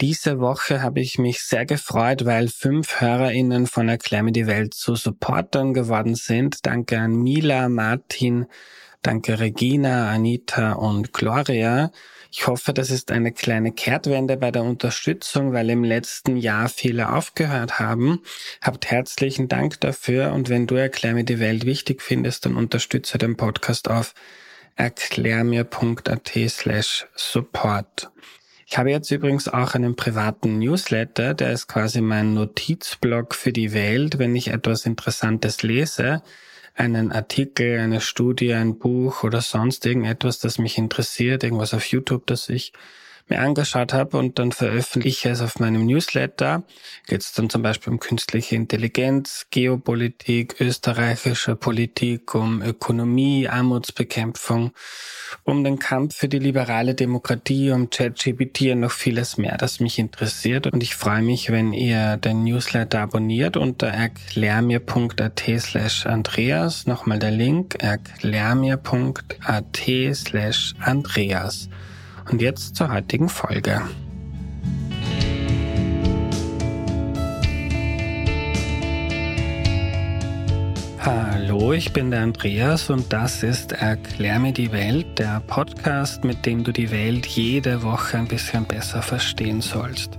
Diese Woche habe ich mich sehr gefreut, weil fünf HörerInnen von Erklär mir die Welt zu Supportern geworden sind. Danke an Mila, Martin, danke Regina, Anita und Gloria. Ich hoffe, das ist eine kleine Kehrtwende bei der Unterstützung, weil im letzten Jahr viele aufgehört haben. Habt herzlichen Dank dafür und wenn du Erklär mir die Welt wichtig findest, dann unterstütze den Podcast auf erklärmir.at slash support. Ich habe jetzt übrigens auch einen privaten Newsletter, der ist quasi mein Notizblock für die Welt, wenn ich etwas Interessantes lese, einen Artikel, eine Studie, ein Buch oder sonst irgendetwas, das mich interessiert, irgendwas auf YouTube, das ich mir angeschaut habe und dann veröffentliche es auf meinem Newsletter. Geht es dann zum Beispiel um künstliche Intelligenz, Geopolitik, österreichische Politik, um Ökonomie, Armutsbekämpfung, um den Kampf für die liberale Demokratie, um ChatGPT und noch vieles mehr, das mich interessiert. Und ich freue mich, wenn ihr den Newsletter abonniert unter erklärmir.at slash Andreas. Nochmal der Link, erklärmir.at slash Andreas. Und jetzt zur heutigen Folge. Hallo, ich bin der Andreas und das ist Erklär mir die Welt, der Podcast, mit dem du die Welt jede Woche ein bisschen besser verstehen sollst.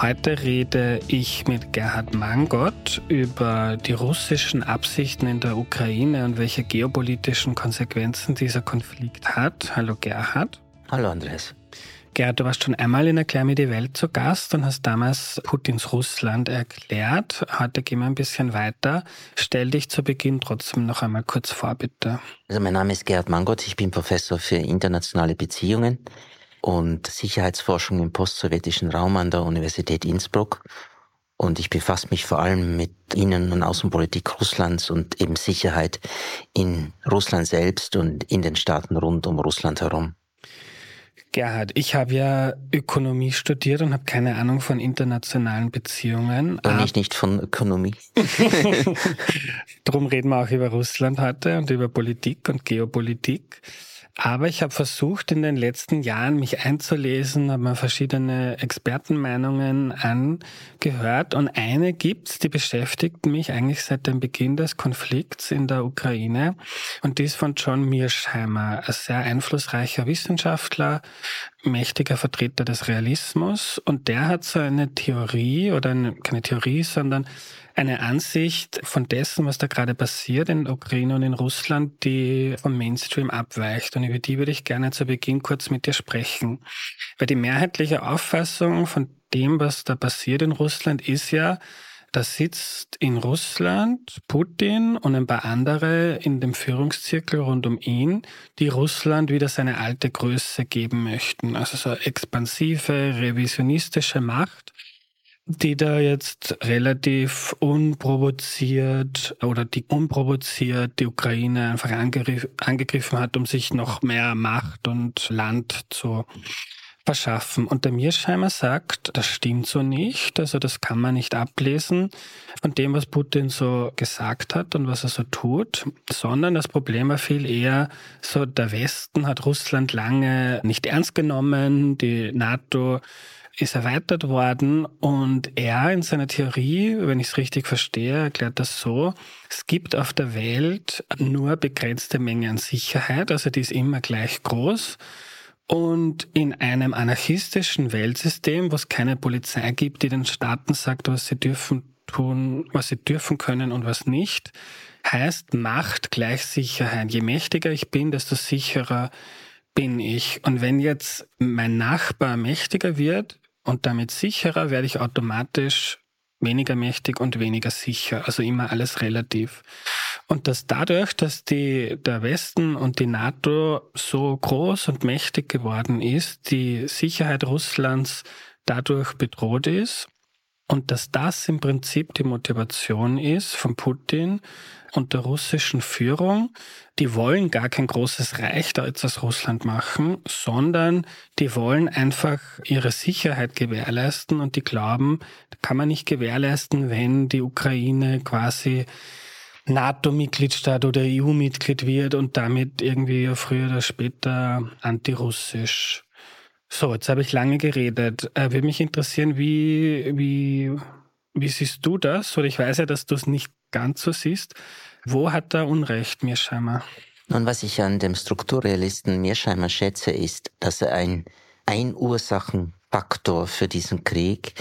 Heute rede ich mit Gerhard Mangott über die russischen Absichten in der Ukraine und welche geopolitischen Konsequenzen dieser Konflikt hat. Hallo Gerhard. Hallo Andreas. Gerhard, du warst schon einmal in Erklär mir die Welt zu Gast und hast damals Putins Russland erklärt. Heute gehen wir ein bisschen weiter. Stell dich zu Beginn trotzdem noch einmal kurz vor, bitte. Also mein Name ist Gerhard Mangott, ich bin Professor für internationale Beziehungen und Sicherheitsforschung im postsowjetischen Raum an der Universität Innsbruck. Und ich befasse mich vor allem mit Innen- und Außenpolitik Russlands und eben Sicherheit in Russland selbst und in den Staaten rund um Russland herum. Gerhard, ich habe ja Ökonomie studiert und habe keine Ahnung von internationalen Beziehungen. Und ich nicht von Ökonomie. Drum reden wir auch über Russland heute und über Politik und Geopolitik. Aber ich habe versucht, in den letzten Jahren mich einzulesen, habe mir verschiedene Expertenmeinungen angehört und eine gibt's, die beschäftigt mich eigentlich seit dem Beginn des Konflikts in der Ukraine und die ist von John Mearsheimer, ein sehr einflussreicher Wissenschaftler, mächtiger Vertreter des Realismus und der hat so eine Theorie oder eine, keine Theorie, sondern eine Ansicht von dessen, was da gerade passiert in der Ukraine und in Russland, die vom Mainstream abweicht. Und über die würde ich gerne zu Beginn kurz mit dir sprechen. Weil die mehrheitliche Auffassung von dem, was da passiert in Russland, ist ja, da sitzt in Russland Putin und ein paar andere in dem Führungszirkel rund um ihn, die Russland wieder seine alte Größe geben möchten. Also so expansive, revisionistische Macht die da jetzt relativ unprovoziert oder die unprovoziert die Ukraine einfach angegriffen hat, um sich noch mehr Macht und Land zu verschaffen. Und der Mearsheimer sagt, das stimmt so nicht, also das kann man nicht ablesen von dem, was Putin so gesagt hat und was er so tut, sondern das Problem war viel eher so, der Westen hat Russland lange nicht ernst genommen, die NATO ist erweitert worden und er in seiner Theorie, wenn ich es richtig verstehe, erklärt das so, es gibt auf der Welt nur begrenzte Menge an Sicherheit, also die ist immer gleich groß. Und in einem anarchistischen Weltsystem, wo es keine Polizei gibt, die den Staaten sagt, was sie dürfen tun, was sie dürfen können und was nicht, heißt Macht gleich Sicherheit. Je mächtiger ich bin, desto sicherer bin ich. Und wenn jetzt mein Nachbar mächtiger wird, und damit sicherer werde ich automatisch weniger mächtig und weniger sicher. Also immer alles relativ. Und dass dadurch, dass die, der Westen und die NATO so groß und mächtig geworden ist, die Sicherheit Russlands dadurch bedroht ist und dass das im Prinzip die Motivation ist von Putin und der russischen Führung, die wollen gar kein großes Reich da jetzt aus Russland machen, sondern die wollen einfach ihre Sicherheit gewährleisten und die glauben, kann man nicht gewährleisten, wenn die Ukraine quasi NATO-Mitgliedstaat oder EU-Mitglied wird und damit irgendwie früher oder später antirussisch So, jetzt habe ich lange geredet. Äh, würde mich interessieren, wie, wie, wie siehst du das? Oder ich weiß ja, dass du es nicht ganz so siehst. Wo hat er Unrecht, Mearsheimer? Nun, was ich an dem Strukturrealisten Mearsheimer schätze, ist, dass er ein Einursachenfaktor für diesen Krieg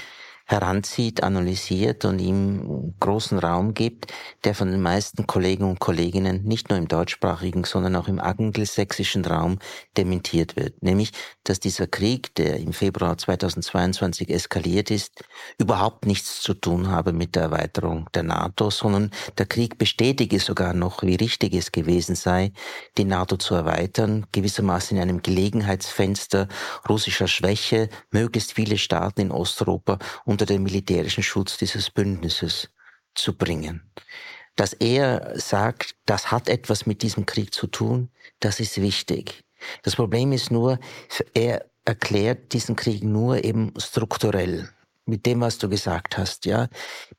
heranzieht, analysiert und ihm großen Raum gibt, der von den meisten Kollegen und Kolleginnen nicht nur im deutschsprachigen, sondern auch im angelsächsischen Raum dementiert wird. Nämlich, dass dieser Krieg, der im Februar 2022 eskaliert ist, überhaupt nichts zu tun habe mit der Erweiterung der NATO, sondern der Krieg bestätige sogar noch, wie richtig es gewesen sei, die NATO zu erweitern, gewissermaßen in einem Gelegenheitsfenster russischer Schwäche möglichst viele Staaten in Osteuropa und unter den militärischen Schutz dieses Bündnisses zu bringen. Dass er sagt, das hat etwas mit diesem Krieg zu tun, das ist wichtig. Das Problem ist nur, er erklärt diesen Krieg nur eben strukturell mit dem, was du gesagt hast, ja.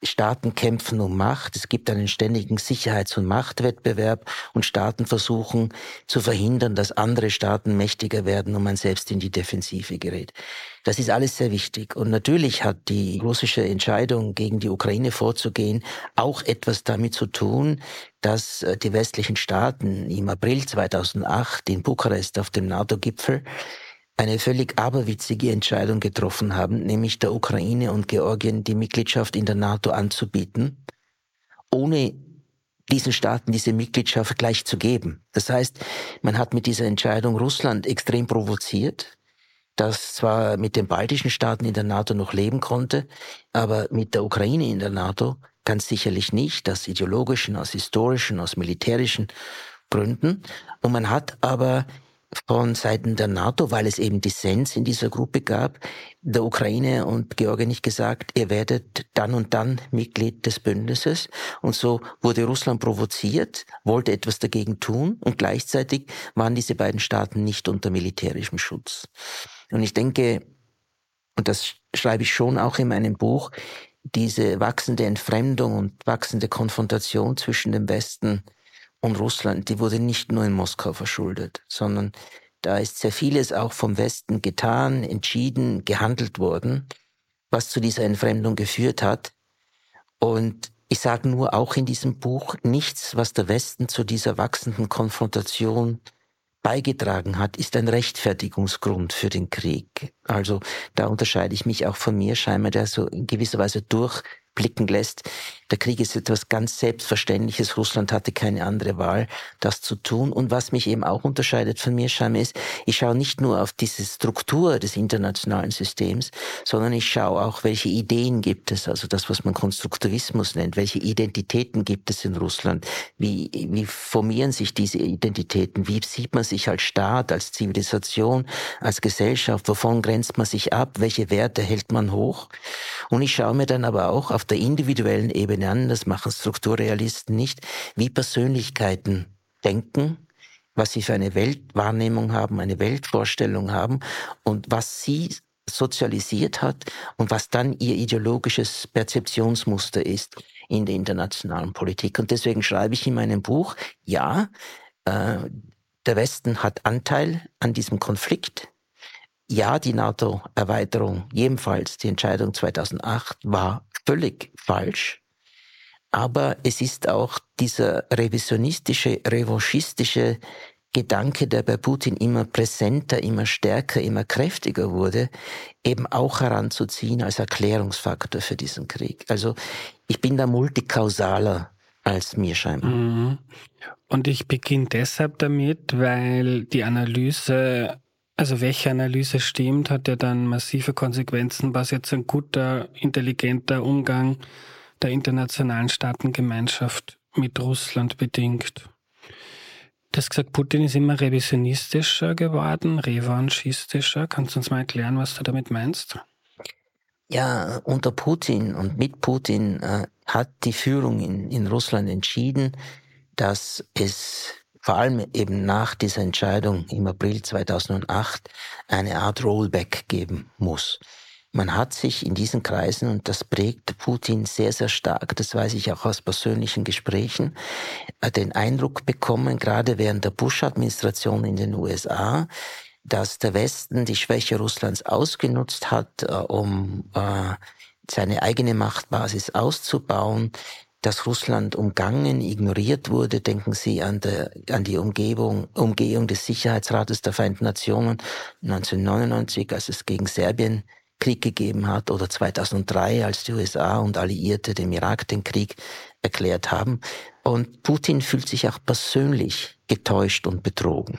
Staaten kämpfen um Macht, es gibt einen ständigen Sicherheits- und Machtwettbewerb und Staaten versuchen zu verhindern, dass andere Staaten mächtiger werden und man selbst in die Defensive gerät. Das ist alles sehr wichtig. Und natürlich hat die russische Entscheidung, gegen die Ukraine vorzugehen, auch etwas damit zu tun, dass äh, die westlichen Staaten im April 2008 in Bukarest auf dem NATO-Gipfel eine völlig aberwitzige Entscheidung getroffen haben, nämlich der Ukraine und Georgien die Mitgliedschaft in der NATO anzubieten, ohne diesen Staaten diese Mitgliedschaft gleich zu geben. Das heißt, man hat mit dieser Entscheidung Russland extrem provoziert, das zwar mit den baltischen Staaten in der NATO noch leben konnte, aber mit der Ukraine in der NATO ganz sicherlich nicht, aus ideologischen, aus historischen, aus militärischen Gründen. Und man hat aber von Seiten der NATO, weil es eben Dissens in dieser Gruppe gab, der Ukraine und Georgien nicht gesagt, ihr werdet dann und dann Mitglied des Bündnisses. Und so wurde Russland provoziert, wollte etwas dagegen tun und gleichzeitig waren diese beiden Staaten nicht unter militärischem Schutz. Und ich denke, und das schreibe ich schon auch in meinem Buch, diese wachsende Entfremdung und wachsende Konfrontation zwischen dem Westen und Russland, die wurde nicht nur in Moskau verschuldet, sondern da ist sehr vieles auch vom Westen getan, entschieden, gehandelt worden, was zu dieser Entfremdung geführt hat. Und ich sage nur auch in diesem Buch nichts, was der Westen zu dieser wachsenden Konfrontation beigetragen hat, ist ein Rechtfertigungsgrund für den Krieg. Also da unterscheide ich mich auch von mir, scheinbar, der so in gewisser Weise durch blicken lässt. Der Krieg ist etwas ganz Selbstverständliches. Russland hatte keine andere Wahl, das zu tun. Und was mich eben auch unterscheidet von mir, Scham, ist, ich schaue nicht nur auf diese Struktur des internationalen Systems, sondern ich schaue auch, welche Ideen gibt es, also das, was man Konstruktivismus nennt, welche Identitäten gibt es in Russland, wie, wie formieren sich diese Identitäten, wie sieht man sich als Staat, als Zivilisation, als Gesellschaft, wovon grenzt man sich ab, welche Werte hält man hoch. Und ich schaue mir dann aber auch auf der individuellen Ebene an, das machen Strukturrealisten nicht, wie Persönlichkeiten denken, was sie für eine Weltwahrnehmung haben, eine Weltvorstellung haben und was sie sozialisiert hat und was dann ihr ideologisches Perzeptionsmuster ist in der internationalen Politik. Und deswegen schreibe ich in meinem Buch, ja, äh, der Westen hat Anteil an diesem Konflikt, ja, die NATO-Erweiterung, jedenfalls die Entscheidung 2008, war völlig falsch. Aber es ist auch dieser revisionistische, revanchistische Gedanke, der bei Putin immer präsenter, immer stärker, immer kräftiger wurde, eben auch heranzuziehen als Erklärungsfaktor für diesen Krieg. Also ich bin da multikausaler als mir scheinbar. Mhm. Und ich beginne deshalb damit, weil die Analyse also welche Analyse stimmt, hat ja dann massive Konsequenzen, was jetzt ein guter, intelligenter Umgang der internationalen Staatengemeinschaft mit Russland bedingt. Das gesagt, Putin ist immer revisionistischer geworden, revanchistischer. Kannst du uns mal erklären, was du damit meinst? Ja, unter Putin und mit Putin äh, hat die Führung in, in Russland entschieden, dass es vor allem eben nach dieser Entscheidung im April 2008 eine Art Rollback geben muss. Man hat sich in diesen Kreisen, und das prägt Putin sehr, sehr stark, das weiß ich auch aus persönlichen Gesprächen, äh, den Eindruck bekommen, gerade während der Bush-Administration in den USA, dass der Westen die Schwäche Russlands ausgenutzt hat, äh, um äh, seine eigene Machtbasis auszubauen, dass Russland umgangen, ignoriert wurde. Denken Sie an, der, an die Umgebung, Umgehung des Sicherheitsrates der Vereinten Nationen 1999, als es gegen Serbien Krieg gegeben hat, oder 2003, als die USA und Alliierte dem Irak den Krieg erklärt haben. Und Putin fühlt sich auch persönlich getäuscht und betrogen.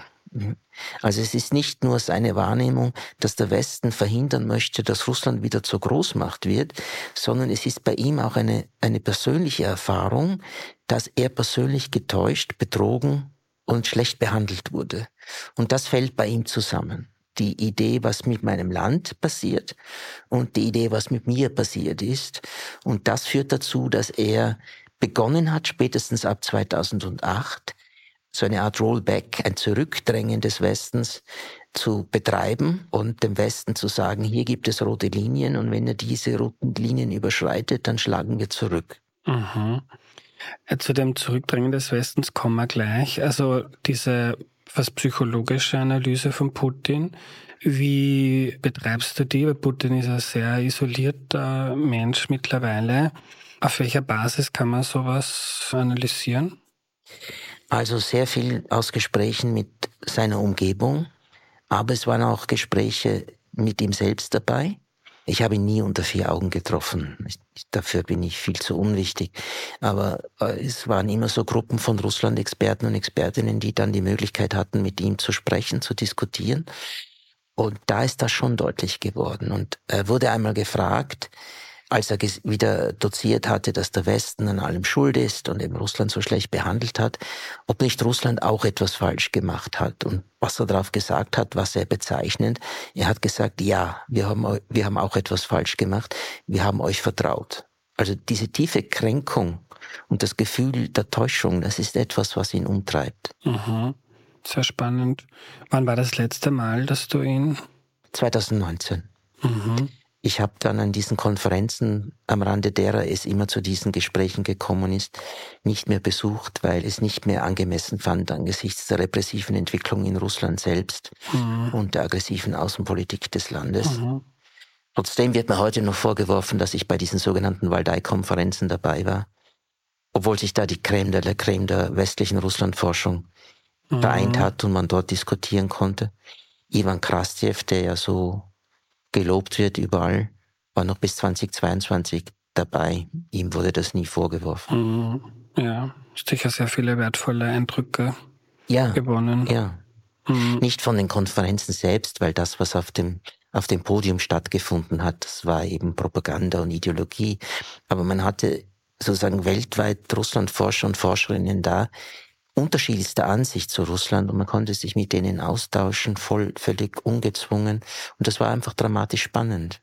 Also es ist nicht nur seine Wahrnehmung, dass der Westen verhindern möchte, dass Russland wieder zur Großmacht wird, sondern es ist bei ihm auch eine, eine persönliche Erfahrung, dass er persönlich getäuscht, betrogen und schlecht behandelt wurde. Und das fällt bei ihm zusammen. Die Idee, was mit meinem Land passiert und die Idee, was mit mir passiert ist. Und das führt dazu, dass er begonnen hat, spätestens ab 2008, so eine Art Rollback, ein Zurückdrängen des Westens zu betreiben und dem Westen zu sagen, hier gibt es rote Linien und wenn er diese roten Linien überschreitet, dann schlagen wir zurück. Mhm. Äh, zu dem Zurückdrängen des Westens kommen wir gleich. Also diese fast psychologische Analyse von Putin. Wie betreibst du die? Weil Putin ist ein sehr isolierter Mensch mittlerweile. Auf welcher Basis kann man sowas analysieren? Also sehr viel aus Gesprächen mit seiner Umgebung, aber es waren auch Gespräche mit ihm selbst dabei. Ich habe ihn nie unter vier Augen getroffen. Dafür bin ich viel zu unwichtig. Aber äh, es waren immer so Gruppen von Russland-Experten und Expertinnen, die dann die Möglichkeit hatten, mit ihm zu sprechen, zu diskutieren. Und da ist das schon deutlich geworden. Und er wurde einmal gefragt, als er wieder doziert hatte, dass der Westen an allem schuld ist und eben Russland so schlecht behandelt hat, ob nicht Russland auch etwas falsch gemacht hat. Und was er darauf gesagt hat, was er bezeichnet, er hat gesagt, ja, wir haben, wir haben auch etwas falsch gemacht, wir haben euch vertraut. Also diese tiefe Kränkung und das Gefühl der Täuschung, das ist etwas, was ihn umtreibt. Mhm. Sehr spannend. Wann war das letzte Mal, dass du ihn? 2019. Mhm. Ich habe dann an diesen Konferenzen, am Rande derer es immer zu diesen Gesprächen gekommen ist, nicht mehr besucht, weil es nicht mehr angemessen fand angesichts der repressiven Entwicklung in Russland selbst mhm. und der aggressiven Außenpolitik des Landes. Mhm. Trotzdem wird mir heute noch vorgeworfen, dass ich bei diesen sogenannten Waldei-Konferenzen dabei war, obwohl sich da die Creme de la Creme der westlichen Russlandforschung mhm. vereint hat und man dort diskutieren konnte. Ivan Krastjev, der ja so gelobt wird überall, war noch bis 2022 dabei. Ihm wurde das nie vorgeworfen. Mhm. Ja, sicher sehr viele wertvolle Eindrücke ja, gewonnen. Ja. Mhm. Nicht von den Konferenzen selbst, weil das, was auf dem auf dem Podium stattgefunden hat, das war eben Propaganda und Ideologie. Aber man hatte sozusagen weltweit Russlandforscher und Forscherinnen da, unterschiedlichster Ansicht zu Russland und man konnte sich mit denen austauschen, voll, völlig ungezwungen. Und das war einfach dramatisch spannend.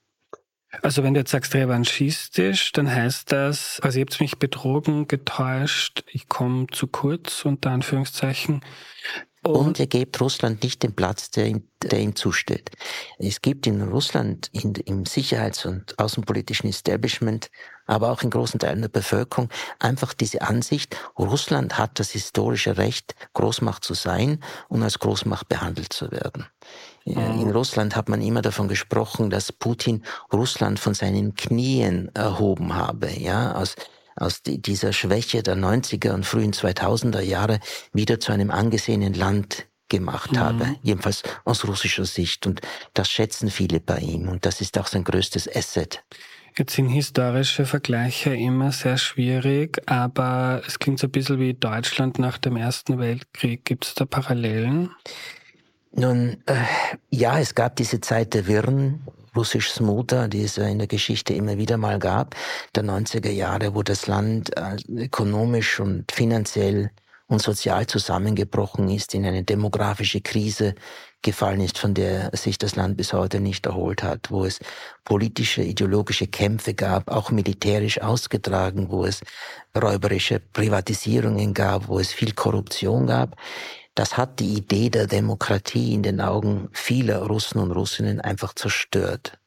Also wenn du jetzt sagst revanchistisch, dann heißt das, also ihr habt mich betrogen, getäuscht, ich komme zu kurz, unter Anführungszeichen. Und, und ihr gebt Russland nicht den Platz, der ihm, der ihm zusteht. Es gibt in Russland in, im Sicherheits- und außenpolitischen Establishment, aber auch in großen Teilen der Bevölkerung einfach diese Ansicht, Russland hat das historische Recht, Großmacht zu sein und als Großmacht behandelt zu werden. In mhm. Russland hat man immer davon gesprochen, dass Putin Russland von seinen Knien erhoben habe, ja, aus aus dieser Schwäche der 90er und frühen 2000er Jahre wieder zu einem angesehenen Land gemacht mhm. habe, jedenfalls aus russischer Sicht. Und das schätzen viele bei ihm und das ist auch sein größtes Asset. Jetzt sind historische Vergleiche immer sehr schwierig, aber es klingt so ein bisschen wie Deutschland nach dem Ersten Weltkrieg. Gibt es da Parallelen? Nun, äh, ja, es gab diese Zeit der Wirren, russisches Mutter, die es in der Geschichte immer wieder mal gab, der 90er Jahre, wo das Land äh, ökonomisch und finanziell und sozial zusammengebrochen ist, in eine demografische Krise gefallen ist, von der sich das Land bis heute nicht erholt hat, wo es politische, ideologische Kämpfe gab, auch militärisch ausgetragen, wo es räuberische Privatisierungen gab, wo es viel Korruption gab. Das hat die Idee der Demokratie in den Augen vieler Russen und Russinnen einfach zerstört.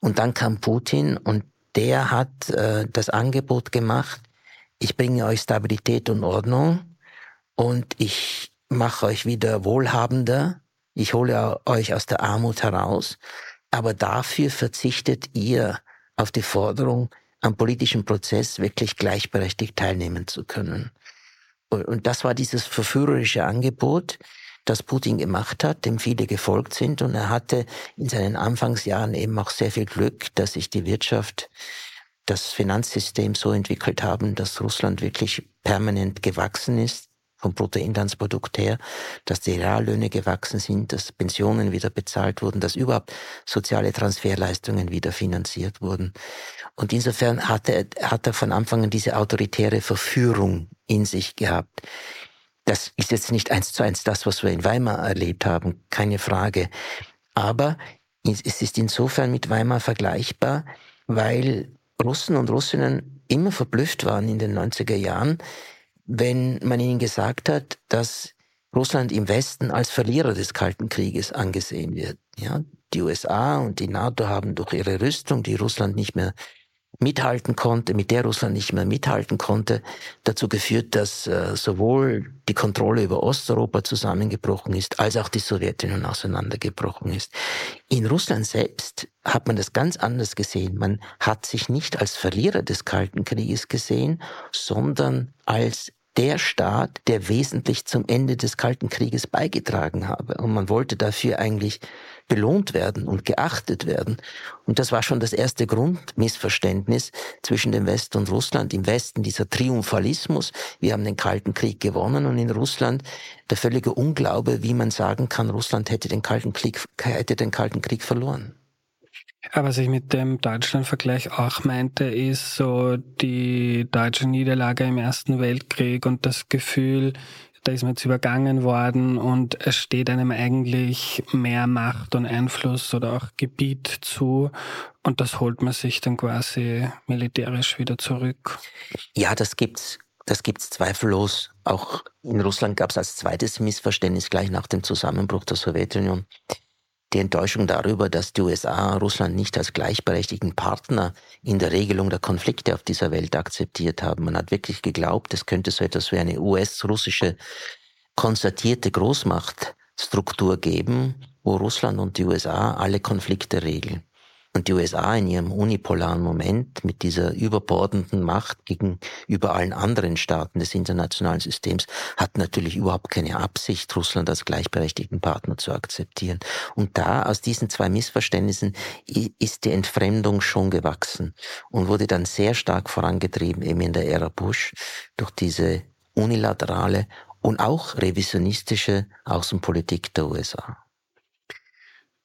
Und dann kam Putin und der hat äh, das Angebot gemacht, ich bringe euch Stabilität und Ordnung und ich mache euch wieder wohlhabender ich hole euch aus der Armut heraus, aber dafür verzichtet ihr auf die Forderung, am politischen Prozess wirklich gleichberechtigt teilnehmen zu können. Und das war dieses verführerische Angebot, das Putin gemacht hat, dem viele gefolgt sind. Und er hatte in seinen Anfangsjahren eben auch sehr viel Glück, dass sich die Wirtschaft, das Finanzsystem so entwickelt haben, dass Russland wirklich permanent gewachsen ist vom Bruttoinlandsprodukt her, dass die Reallöhne gewachsen sind, dass Pensionen wieder bezahlt wurden, dass überhaupt soziale Transferleistungen wieder finanziert wurden. Und insofern hat er, hat er von Anfang an diese autoritäre Verführung in sich gehabt. Das ist jetzt nicht eins zu eins das, was wir in Weimar erlebt haben, keine Frage. Aber es ist insofern mit Weimar vergleichbar, weil Russen und Russinnen immer verblüfft waren in den 90er Jahren, wenn man ihnen gesagt hat, dass Russland im Westen als Verlierer des Kalten Krieges angesehen wird. Ja, die USA und die NATO haben durch ihre Rüstung, die Russland nicht mehr mithalten konnte, mit der Russland nicht mehr mithalten konnte, dazu geführt, dass äh, sowohl die Kontrolle über Osteuropa zusammengebrochen ist, als auch die Sowjetunion auseinandergebrochen ist. In Russland selbst hat man das ganz anders gesehen. Man hat sich nicht als Verlierer des Kalten Krieges gesehen, sondern als der Staat, der wesentlich zum Ende des Kalten Krieges beigetragen habe. Und man wollte dafür eigentlich belohnt werden und geachtet werden. Und das war schon das erste Grundmissverständnis zwischen dem Westen und Russland. Im Westen dieser Triumphalismus, wir haben den Kalten Krieg gewonnen und in Russland der völlige Unglaube, wie man sagen kann, Russland hätte den Kalten Krieg, hätte den Kalten Krieg verloren. Aber was ich mit dem Deutschland-Vergleich auch meinte, ist so die deutsche Niederlage im Ersten Weltkrieg und das Gefühl, da ist man jetzt übergangen worden und es steht einem eigentlich mehr Macht und Einfluss oder auch Gebiet zu und das holt man sich dann quasi militärisch wieder zurück. Ja, das gibt's. Das gibt's zweifellos. Auch in Russland gab es als zweites Missverständnis gleich nach dem Zusammenbruch der Sowjetunion die Enttäuschung darüber, dass die USA Russland nicht als gleichberechtigten Partner in der Regelung der Konflikte auf dieser Welt akzeptiert haben. Man hat wirklich geglaubt, es könnte so etwas wie eine US-russische konstatierte Großmachtstruktur geben, wo Russland und die USA alle Konflikte regeln. Und die USA in ihrem unipolaren Moment mit dieser überbordenden Macht gegenüber allen anderen Staaten des internationalen Systems hat natürlich überhaupt keine Absicht, Russland als gleichberechtigten Partner zu akzeptieren. Und da, aus diesen zwei Missverständnissen, ist die Entfremdung schon gewachsen und wurde dann sehr stark vorangetrieben, eben in der Ära Bush, durch diese unilaterale und auch revisionistische Außenpolitik der USA.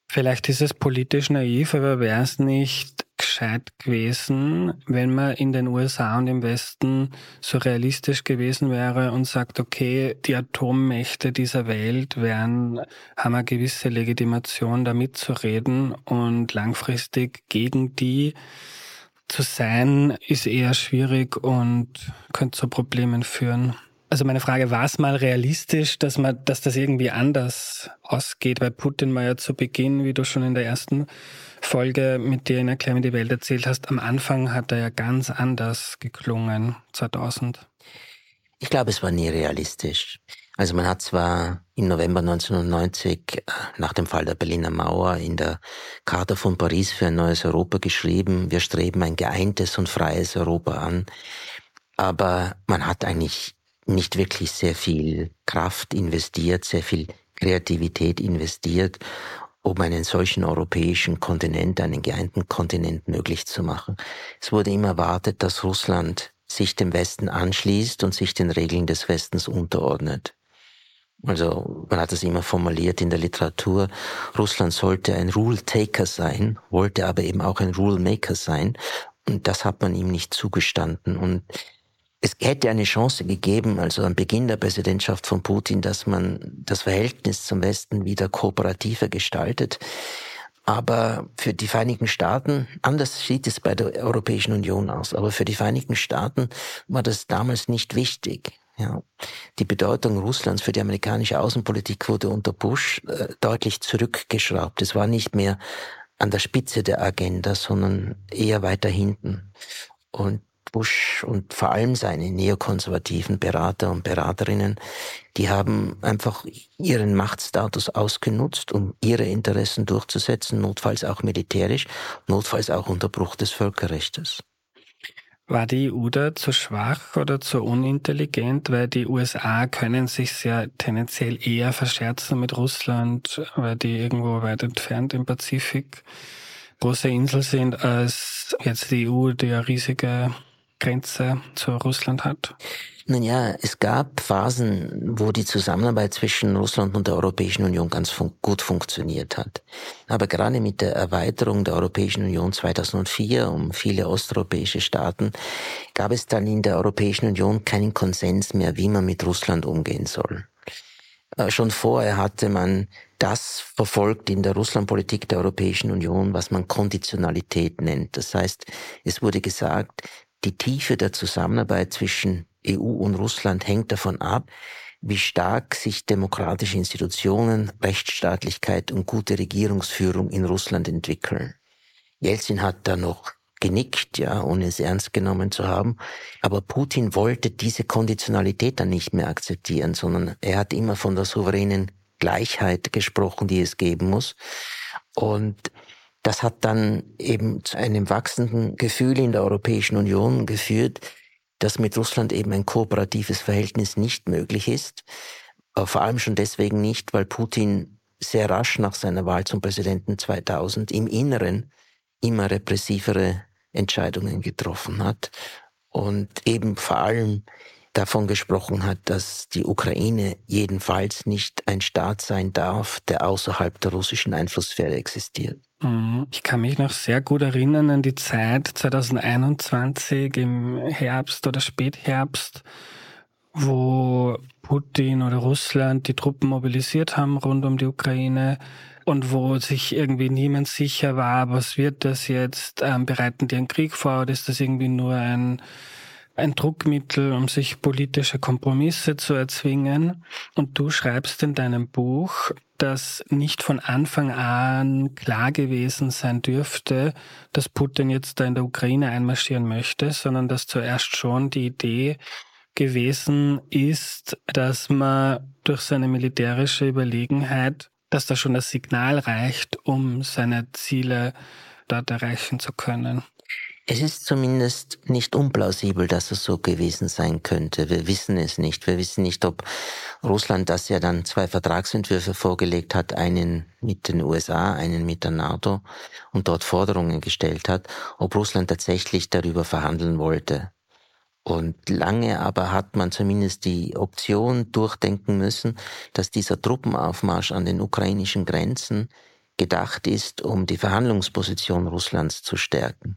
Vielleicht ist es politisch naiv, aber wäre es nicht gescheit gewesen, wenn man in den USA und im Westen so realistisch gewesen wäre und sagt, okay, die Atommächte dieser Welt wären, haben eine gewisse Legitimation, da mitzureden und langfristig gegen die zu sein, ist eher schwierig und könnte zu Problemen führen. Also meine Frage, war es mal realistisch, dass man, dass das irgendwie anders ausgeht? Weil Putin war ja zu Beginn, wie du schon in der ersten Folge mit dir in Erklärung die Welt erzählt hast, am Anfang hat er ja ganz anders geklungen, 2000. Ich glaube, es war nie realistisch. Also man hat zwar im November 1990 äh, nach dem Fall der Berliner Mauer in der Charta von Paris für ein neues Europa geschrieben, wir streben ein geeintes und freies Europa an. Aber man hat eigentlich nicht wirklich sehr viel Kraft investiert, sehr viel Kreativität investiert, um einen solchen europäischen Kontinent, einen geeinten Kontinent möglich zu machen. Es wurde immer erwartet, dass Russland sich dem Westen anschließt und sich den Regeln des Westens unterordnet. Also man hat es immer formuliert in der Literatur, Russland sollte ein Rule-Taker sein, wollte aber eben auch ein Rule-Maker sein. Und das hat man ihm nicht zugestanden. Und es hätte eine Chance gegeben, also am Beginn der Präsidentschaft von Putin, dass man das Verhältnis zum Westen wieder kooperativer gestaltet. Aber für die Vereinigten Staaten, anders sieht es bei der Europäischen Union aus, aber für die Vereinigten Staaten war das damals nicht wichtig. Ja. Die Bedeutung Russlands für die amerikanische Außenpolitik wurde unter Bush äh, deutlich zurückgeschraubt. Es war nicht mehr an der Spitze der Agenda, sondern eher weiter hinten. Und Bush und vor allem seine neokonservativen Berater und Beraterinnen, die haben einfach ihren Machtstatus ausgenutzt, um ihre Interessen durchzusetzen, notfalls auch militärisch, notfalls auch unter Bruch des Völkerrechts. War die EU da zu schwach oder zu unintelligent? Weil die USA können sich ja tendenziell eher verscherzen mit Russland, weil die irgendwo weit entfernt im Pazifik große Insel sind, als jetzt die EU, die eine riesige Grenze zu Russland hat? Nun ja, es gab Phasen, wo die Zusammenarbeit zwischen Russland und der Europäischen Union ganz fun gut funktioniert hat. Aber gerade mit der Erweiterung der Europäischen Union 2004 um viele osteuropäische Staaten gab es dann in der Europäischen Union keinen Konsens mehr, wie man mit Russland umgehen soll. Äh, schon vorher hatte man das verfolgt in der Russlandpolitik der Europäischen Union, was man Konditionalität nennt. Das heißt, es wurde gesagt, die Tiefe der Zusammenarbeit zwischen EU und Russland hängt davon ab, wie stark sich demokratische Institutionen, Rechtsstaatlichkeit und gute Regierungsführung in Russland entwickeln. Jelzin hat da noch genickt, ja, ohne es ernst genommen zu haben. Aber Putin wollte diese Konditionalität dann nicht mehr akzeptieren, sondern er hat immer von der souveränen Gleichheit gesprochen, die es geben muss. Und das hat dann eben zu einem wachsenden Gefühl in der Europäischen Union geführt, dass mit Russland eben ein kooperatives Verhältnis nicht möglich ist. Vor allem schon deswegen nicht, weil Putin sehr rasch nach seiner Wahl zum Präsidenten 2000 im Inneren immer repressivere Entscheidungen getroffen hat und eben vor allem davon gesprochen hat, dass die Ukraine jedenfalls nicht ein Staat sein darf, der außerhalb der russischen Einflusssphäre existiert. Mhm. Ich kann mich noch sehr gut erinnern an die Zeit 2021 im Herbst oder Spätherbst, wo Putin oder Russland die Truppen mobilisiert haben rund um die Ukraine und wo sich irgendwie niemand sicher war, was wird das jetzt, ähm, bereiten die einen Krieg vor oder ist das irgendwie nur ein ein Druckmittel, um sich politische Kompromisse zu erzwingen. Und du schreibst in deinem Buch, dass nicht von Anfang an klar gewesen sein dürfte, dass Putin jetzt da in der Ukraine einmarschieren möchte, sondern dass zuerst schon die Idee gewesen ist, dass man durch seine militärische Überlegenheit, dass da schon das Signal reicht, um seine Ziele dort erreichen zu können. Es ist zumindest nicht unplausibel, dass es so gewesen sein könnte. Wir wissen es nicht. Wir wissen nicht, ob Russland, das ja dann zwei Vertragsentwürfe vorgelegt hat, einen mit den USA, einen mit der NATO und dort Forderungen gestellt hat, ob Russland tatsächlich darüber verhandeln wollte. Und lange aber hat man zumindest die Option durchdenken müssen, dass dieser Truppenaufmarsch an den ukrainischen Grenzen gedacht ist, um die Verhandlungsposition Russlands zu stärken.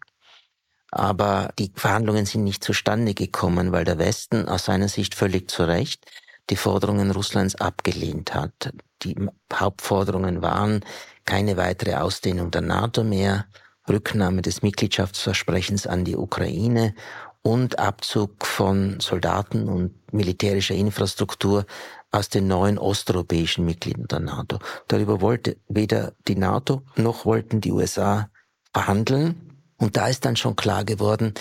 Aber die Verhandlungen sind nicht zustande gekommen, weil der Westen aus seiner Sicht völlig zu Recht die Forderungen Russlands abgelehnt hat. Die Hauptforderungen waren keine weitere Ausdehnung der NATO mehr, Rücknahme des Mitgliedschaftsversprechens an die Ukraine und Abzug von Soldaten und militärischer Infrastruktur aus den neuen osteuropäischen Mitgliedern der NATO. Darüber wollte weder die NATO noch wollten die USA verhandeln. Und da ist dann schon klar geworden,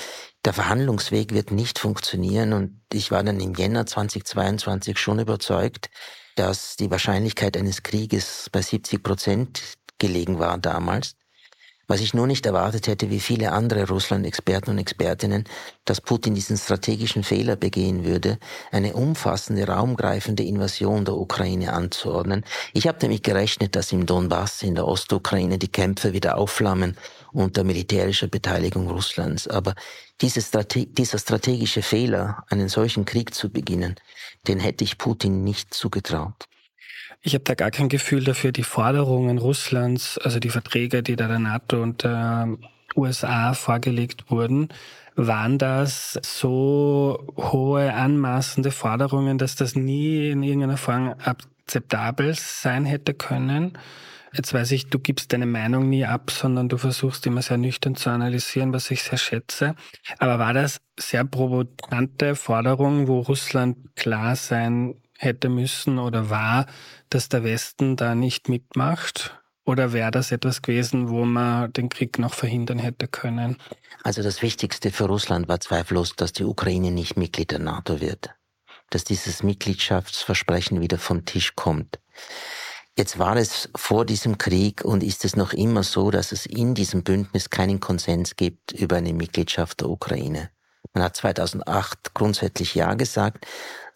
der Verhandlungsweg wird nicht funktionieren. Und ich war dann im Jänner 2022 schon überzeugt, dass die Wahrscheinlichkeit eines Krieges bei 70 Prozent gelegen war damals. Was ich nur nicht erwartet hätte, wie viele andere Russland-Experten und Expertinnen, dass Putin diesen strategischen Fehler begehen würde, eine umfassende, raumgreifende Invasion der Ukraine anzuordnen. Ich habe damit gerechnet, dass im Donbass, in der Ostukraine, die Kämpfe wieder aufflammen unter militärischer Beteiligung Russlands. Aber Strate dieser strategische Fehler, einen solchen Krieg zu beginnen, den hätte ich Putin nicht zugetraut. Ich habe da gar kein Gefühl dafür, die Forderungen Russlands, also die Verträge, die da der NATO und der USA vorgelegt wurden, waren das so hohe, anmaßende Forderungen, dass das nie in irgendeiner Form akzeptabel sein hätte können? Jetzt weiß ich, du gibst deine Meinung nie ab, sondern du versuchst immer sehr nüchtern zu analysieren, was ich sehr schätze. Aber war das sehr provokante Forderung, wo Russland klar sein hätte müssen oder war, dass der Westen da nicht mitmacht? Oder wäre das etwas gewesen, wo man den Krieg noch verhindern hätte können? Also das Wichtigste für Russland war zweifellos, dass die Ukraine nicht Mitglied der NATO wird. Dass dieses Mitgliedschaftsversprechen wieder vom Tisch kommt. Jetzt war es vor diesem Krieg und ist es noch immer so, dass es in diesem Bündnis keinen Konsens gibt über eine Mitgliedschaft der Ukraine. Man hat 2008 grundsätzlich Ja gesagt,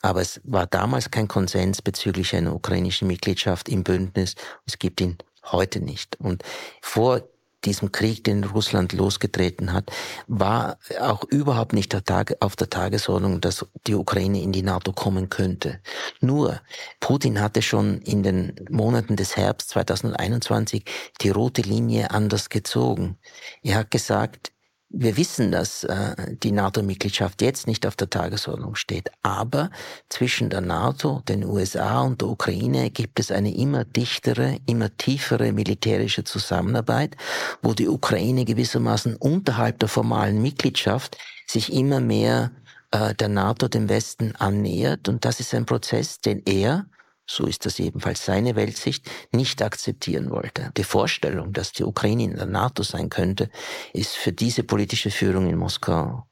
aber es war damals kein Konsens bezüglich einer ukrainischen Mitgliedschaft im Bündnis. Es gibt ihn heute nicht. Und vor diesem Krieg, den Russland losgetreten hat, war auch überhaupt nicht auf der Tagesordnung, dass die Ukraine in die NATO kommen könnte. Nur, Putin hatte schon in den Monaten des Herbst 2021 die rote Linie anders gezogen. Er hat gesagt, wir wissen, dass äh, die NATO-Mitgliedschaft jetzt nicht auf der Tagesordnung steht, aber zwischen der NATO, den USA und der Ukraine gibt es eine immer dichtere, immer tiefere militärische Zusammenarbeit, wo die Ukraine gewissermaßen unterhalb der formalen Mitgliedschaft sich immer mehr äh, der NATO, dem Westen annähert. Und das ist ein Prozess, den er so ist das jedenfalls seine Weltsicht, nicht akzeptieren wollte. Die Vorstellung, dass die Ukraine in der NATO sein könnte, ist für diese politische Führung in Moskau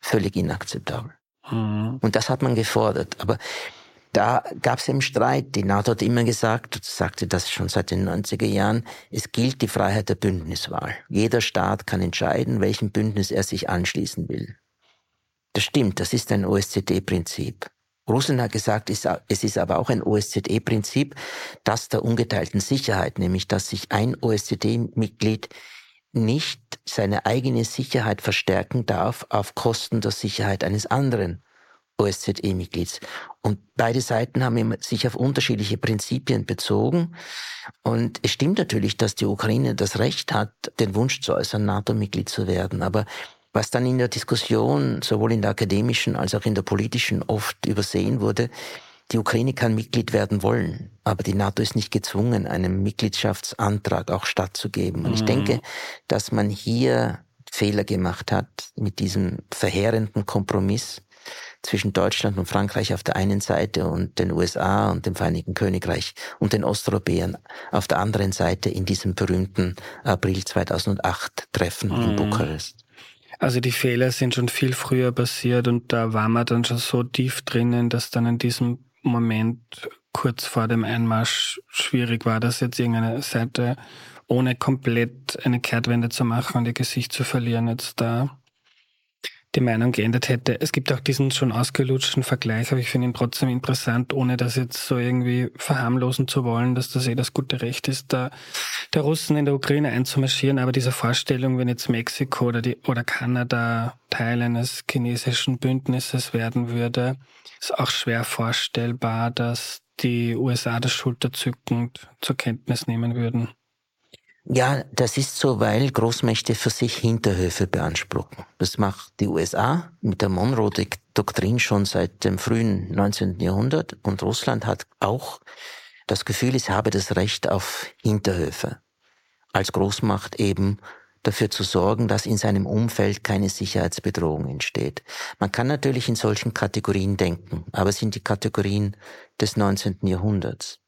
völlig inakzeptabel. Mhm. Und das hat man gefordert. Aber da gab es eben Streit. Die NATO hat immer gesagt, sagte das schon seit den 90er Jahren, es gilt die Freiheit der Bündniswahl. Jeder Staat kann entscheiden, welchem Bündnis er sich anschließen will. Das stimmt, das ist ein OSZE-Prinzip. Russland hat gesagt, es ist aber auch ein OSZE-Prinzip, das der ungeteilten Sicherheit, nämlich dass sich ein OSZE-Mitglied nicht seine eigene Sicherheit verstärken darf auf Kosten der Sicherheit eines anderen OSZE-Mitglieds. Und beide Seiten haben sich auf unterschiedliche Prinzipien bezogen. Und es stimmt natürlich, dass die Ukraine das Recht hat, den Wunsch zu äußern, NATO-Mitglied zu werden. Aber was dann in der Diskussion, sowohl in der akademischen als auch in der politischen, oft übersehen wurde, die Ukraine kann Mitglied werden wollen, aber die NATO ist nicht gezwungen, einem Mitgliedschaftsantrag auch stattzugeben. Und ich mhm. denke, dass man hier Fehler gemacht hat mit diesem verheerenden Kompromiss zwischen Deutschland und Frankreich auf der einen Seite und den USA und dem Vereinigten Königreich und den Osteuropäern auf der anderen Seite in diesem berühmten April 2008 Treffen mhm. in Bukarest. Also die Fehler sind schon viel früher passiert und da war man dann schon so tief drinnen, dass dann in diesem Moment kurz vor dem Einmarsch schwierig war, dass jetzt irgendeine Seite ohne komplett eine Kehrtwende zu machen und ihr Gesicht zu verlieren jetzt da die Meinung geändert hätte. Es gibt auch diesen schon ausgelutschten Vergleich, aber ich finde ihn trotzdem interessant, ohne das jetzt so irgendwie verharmlosen zu wollen, dass das eh das gute Recht ist, da der Russen in der Ukraine einzumarschieren. Aber diese Vorstellung, wenn jetzt Mexiko oder, die, oder Kanada Teil eines chinesischen Bündnisses werden würde, ist auch schwer vorstellbar, dass die USA das schulterzückend zur Kenntnis nehmen würden. Ja, das ist so, weil Großmächte für sich Hinterhöfe beanspruchen. Das macht die USA mit der Monroe-Doktrin schon seit dem frühen 19. Jahrhundert und Russland hat auch das Gefühl, es habe das Recht auf Hinterhöfe. Als Großmacht eben dafür zu sorgen, dass in seinem Umfeld keine Sicherheitsbedrohung entsteht. Man kann natürlich in solchen Kategorien denken, aber es sind die Kategorien des 19. Jahrhunderts.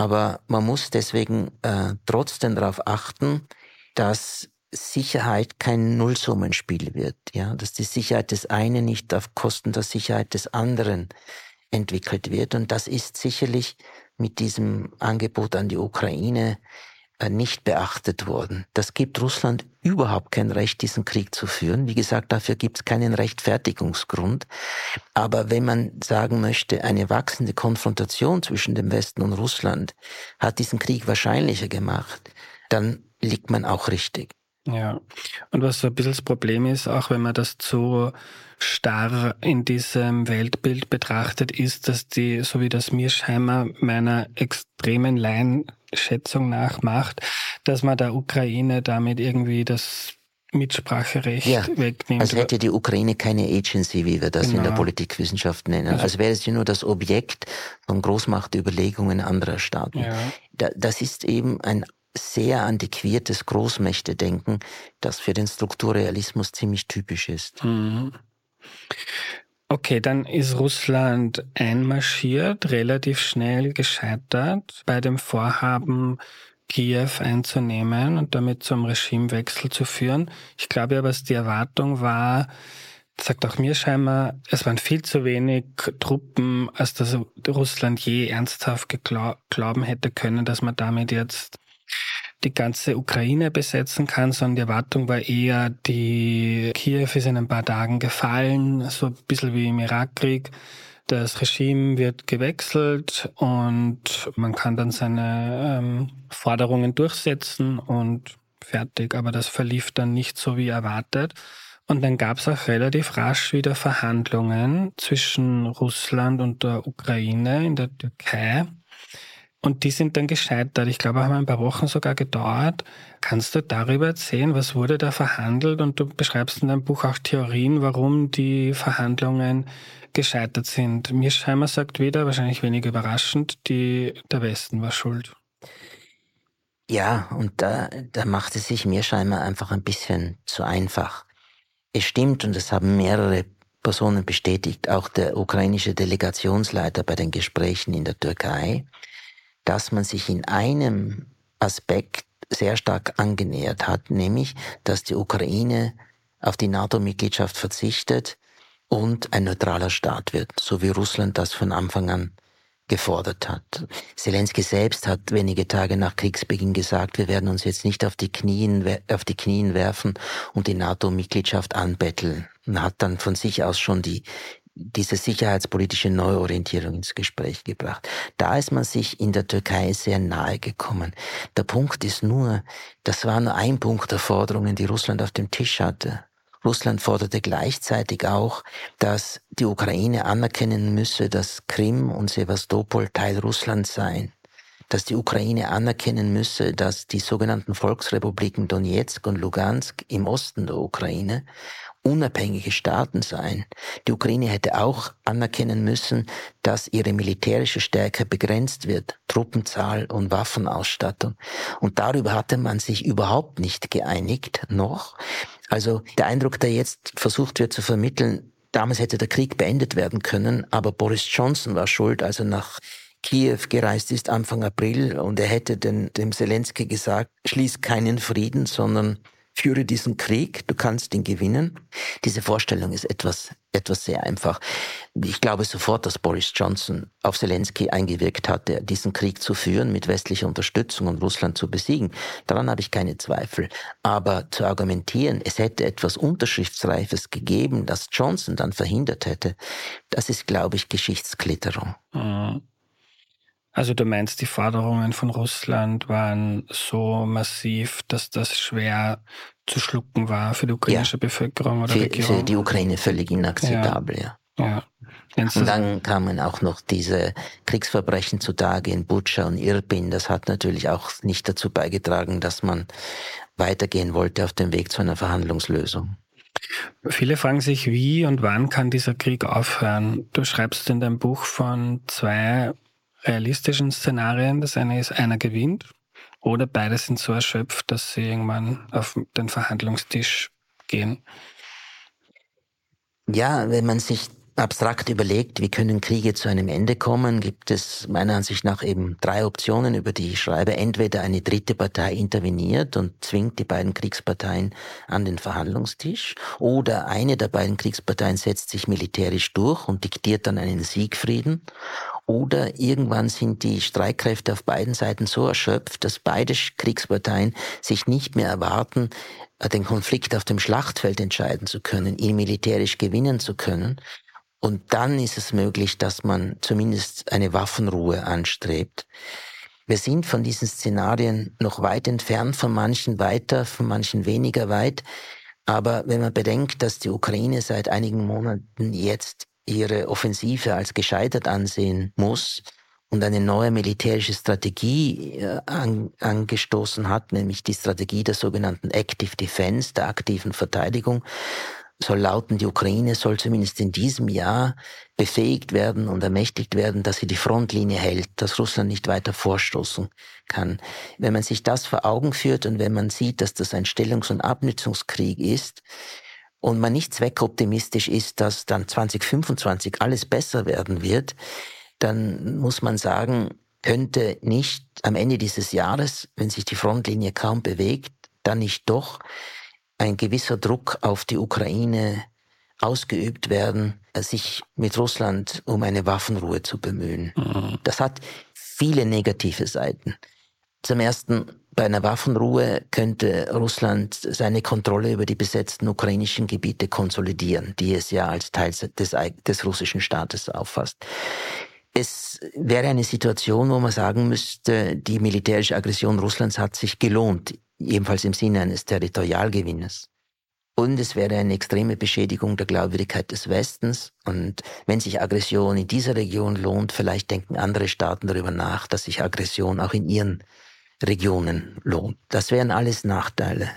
Aber man muss deswegen äh, trotzdem darauf achten, dass Sicherheit kein Nullsummenspiel wird, ja, dass die Sicherheit des einen nicht auf Kosten der Sicherheit des anderen entwickelt wird. Und das ist sicherlich mit diesem Angebot an die Ukraine nicht beachtet worden. Das gibt Russland überhaupt kein Recht, diesen Krieg zu führen. Wie gesagt, dafür gibt es keinen Rechtfertigungsgrund. Aber wenn man sagen möchte, eine wachsende Konfrontation zwischen dem Westen und Russland hat diesen Krieg wahrscheinlicher gemacht, dann liegt man auch richtig. Ja, und was so ein bisschen das Problem ist, auch wenn man das zu starr in diesem Weltbild betrachtet, ist, dass die, so wie das Mirschheimer meiner extremen Laienschätzung nach macht, dass man der Ukraine damit irgendwie das Mitspracherecht ja, wegnimmt. Als hätte die Ukraine keine Agency, wie wir das genau. in der genau. Politikwissenschaft nennen. Also, als wäre sie nur das Objekt von Großmachtüberlegungen anderer Staaten. Ja. das ist eben ein sehr antiquiertes Großmächtedenken, das für den Strukturrealismus ziemlich typisch ist. Mhm. Okay, dann ist Russland einmarschiert, relativ schnell gescheitert bei dem Vorhaben, Kiew einzunehmen und damit zum Regimewechsel zu führen. Ich glaube aber, dass die Erwartung war, sagt auch mir scheinbar, es waren viel zu wenig Truppen, als dass Russland je ernsthaft glauben hätte können, dass man damit jetzt die ganze Ukraine besetzen kann, sondern die Erwartung war eher, die Kiew ist in ein paar Tagen gefallen, so ein bisschen wie im Irakkrieg. Das Regime wird gewechselt und man kann dann seine ähm, Forderungen durchsetzen und fertig. Aber das verlief dann nicht so wie erwartet. Und dann gab es auch relativ rasch wieder Verhandlungen zwischen Russland und der Ukraine in der Türkei. Und die sind dann gescheitert. Ich glaube, haben ein paar Wochen sogar gedauert. Kannst du darüber erzählen, was wurde da verhandelt? Und du beschreibst in deinem Buch auch Theorien, warum die Verhandlungen gescheitert sind. Mir scheinbar sagt wieder, wahrscheinlich wenig überraschend, die, der Westen war schuld. Ja, und da, da macht es sich mir scheinbar einfach ein bisschen zu einfach. Es stimmt, und das haben mehrere Personen bestätigt, auch der ukrainische Delegationsleiter bei den Gesprächen in der Türkei, dass man sich in einem Aspekt sehr stark angenähert hat, nämlich, dass die Ukraine auf die NATO-Mitgliedschaft verzichtet und ein neutraler Staat wird, so wie Russland das von Anfang an gefordert hat. Zelensky selbst hat wenige Tage nach Kriegsbeginn gesagt, wir werden uns jetzt nicht auf die Knien, auf die Knien werfen und die NATO-Mitgliedschaft anbetteln. Und hat dann von sich aus schon die, diese sicherheitspolitische Neuorientierung ins Gespräch gebracht. Da ist man sich in der Türkei sehr nahe gekommen. Der Punkt ist nur, das war nur ein Punkt der Forderungen, die Russland auf dem Tisch hatte. Russland forderte gleichzeitig auch, dass die Ukraine anerkennen müsse, dass Krim und Sevastopol Teil Russlands seien dass die Ukraine anerkennen müsse, dass die sogenannten Volksrepubliken Donetsk und Lugansk im Osten der Ukraine unabhängige Staaten seien. Die Ukraine hätte auch anerkennen müssen, dass ihre militärische Stärke begrenzt wird, Truppenzahl und Waffenausstattung. Und darüber hatte man sich überhaupt nicht geeinigt noch. Also der Eindruck, der jetzt versucht wird zu vermitteln, damals hätte der Krieg beendet werden können, aber Boris Johnson war schuld, also nach Kiew gereist ist Anfang April und er hätte den, dem Zelensky gesagt, schließ keinen Frieden, sondern führe diesen Krieg, du kannst ihn gewinnen. Diese Vorstellung ist etwas, etwas sehr einfach. Ich glaube sofort, dass Boris Johnson auf Zelensky eingewirkt hatte, diesen Krieg zu führen mit westlicher Unterstützung und Russland zu besiegen. Daran habe ich keine Zweifel. Aber zu argumentieren, es hätte etwas Unterschriftsreifes gegeben, das Johnson dann verhindert hätte, das ist, glaube ich, Geschichtsklitterung. Mhm. Also du meinst, die Forderungen von Russland waren so massiv, dass das schwer zu schlucken war für die ukrainische ja. Bevölkerung oder für, Regierung? Für die Ukraine völlig inakzeptabel, ja. ja. ja. Und dann kamen auch noch diese Kriegsverbrechen zutage in Butscha und Irpin. Das hat natürlich auch nicht dazu beigetragen, dass man weitergehen wollte auf dem Weg zu einer Verhandlungslösung. Viele fragen sich, wie und wann kann dieser Krieg aufhören? Du schreibst in deinem Buch von zwei realistischen Szenarien. Das eine ist, einer gewinnt oder beide sind so erschöpft, dass sie irgendwann auf den Verhandlungstisch gehen. Ja, wenn man sich abstrakt überlegt, wie können Kriege zu einem Ende kommen, gibt es meiner Ansicht nach eben drei Optionen, über die ich schreibe. Entweder eine dritte Partei interveniert und zwingt die beiden Kriegsparteien an den Verhandlungstisch, oder eine der beiden Kriegsparteien setzt sich militärisch durch und diktiert dann einen Siegfrieden, oder irgendwann sind die Streitkräfte auf beiden Seiten so erschöpft, dass beide Kriegsparteien sich nicht mehr erwarten, äh, den Konflikt auf dem Schlachtfeld entscheiden zu können, ihn militärisch gewinnen zu können. Und dann ist es möglich, dass man zumindest eine Waffenruhe anstrebt. Wir sind von diesen Szenarien noch weit entfernt, von manchen weiter, von manchen weniger weit. Aber wenn man bedenkt, dass die Ukraine seit einigen Monaten jetzt ihre Offensive als gescheitert ansehen muss und eine neue militärische Strategie äh, an, angestoßen hat, nämlich die Strategie der sogenannten Active Defense, der aktiven Verteidigung, soll lauten, die Ukraine soll zumindest in diesem Jahr befähigt werden und ermächtigt werden, dass sie die Frontlinie hält, dass Russland nicht weiter vorstoßen kann. Wenn man sich das vor Augen führt und wenn man sieht, dass das ein Stellungs- und Abnützungskrieg ist, und man nicht zweckoptimistisch ist, dass dann 2025 alles besser werden wird, dann muss man sagen, könnte nicht am Ende dieses Jahres, wenn sich die Frontlinie kaum bewegt, dann nicht doch ein gewisser Druck auf die Ukraine ausgeübt werden, sich mit Russland um eine Waffenruhe zu bemühen. Mhm. Das hat viele negative Seiten. Zum ersten, bei einer Waffenruhe könnte Russland seine Kontrolle über die besetzten ukrainischen Gebiete konsolidieren, die es ja als Teil des, des russischen Staates auffasst. Es wäre eine Situation, wo man sagen müsste, die militärische Aggression Russlands hat sich gelohnt, ebenfalls im Sinne eines Territorialgewinnes. Und es wäre eine extreme Beschädigung der Glaubwürdigkeit des Westens. Und wenn sich Aggression in dieser Region lohnt, vielleicht denken andere Staaten darüber nach, dass sich Aggression auch in ihren Regionen lohnt. Das wären alles Nachteile.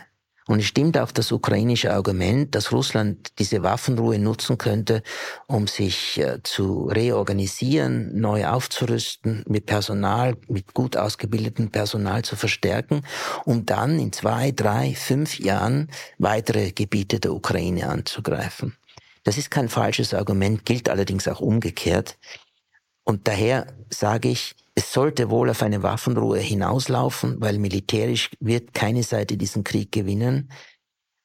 Und es stimmt auch das ukrainische Argument, dass Russland diese Waffenruhe nutzen könnte, um sich äh, zu reorganisieren, neu aufzurüsten, mit Personal, mit gut ausgebildetem Personal zu verstärken, um dann in zwei, drei, fünf Jahren weitere Gebiete der Ukraine anzugreifen. Das ist kein falsches Argument, gilt allerdings auch umgekehrt. Und daher sage ich, es sollte wohl auf eine Waffenruhe hinauslaufen, weil militärisch wird keine Seite diesen Krieg gewinnen.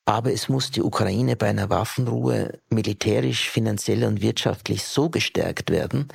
Aber es muss die Ukraine bei einer Waffenruhe militärisch, finanziell und wirtschaftlich so gestärkt werden,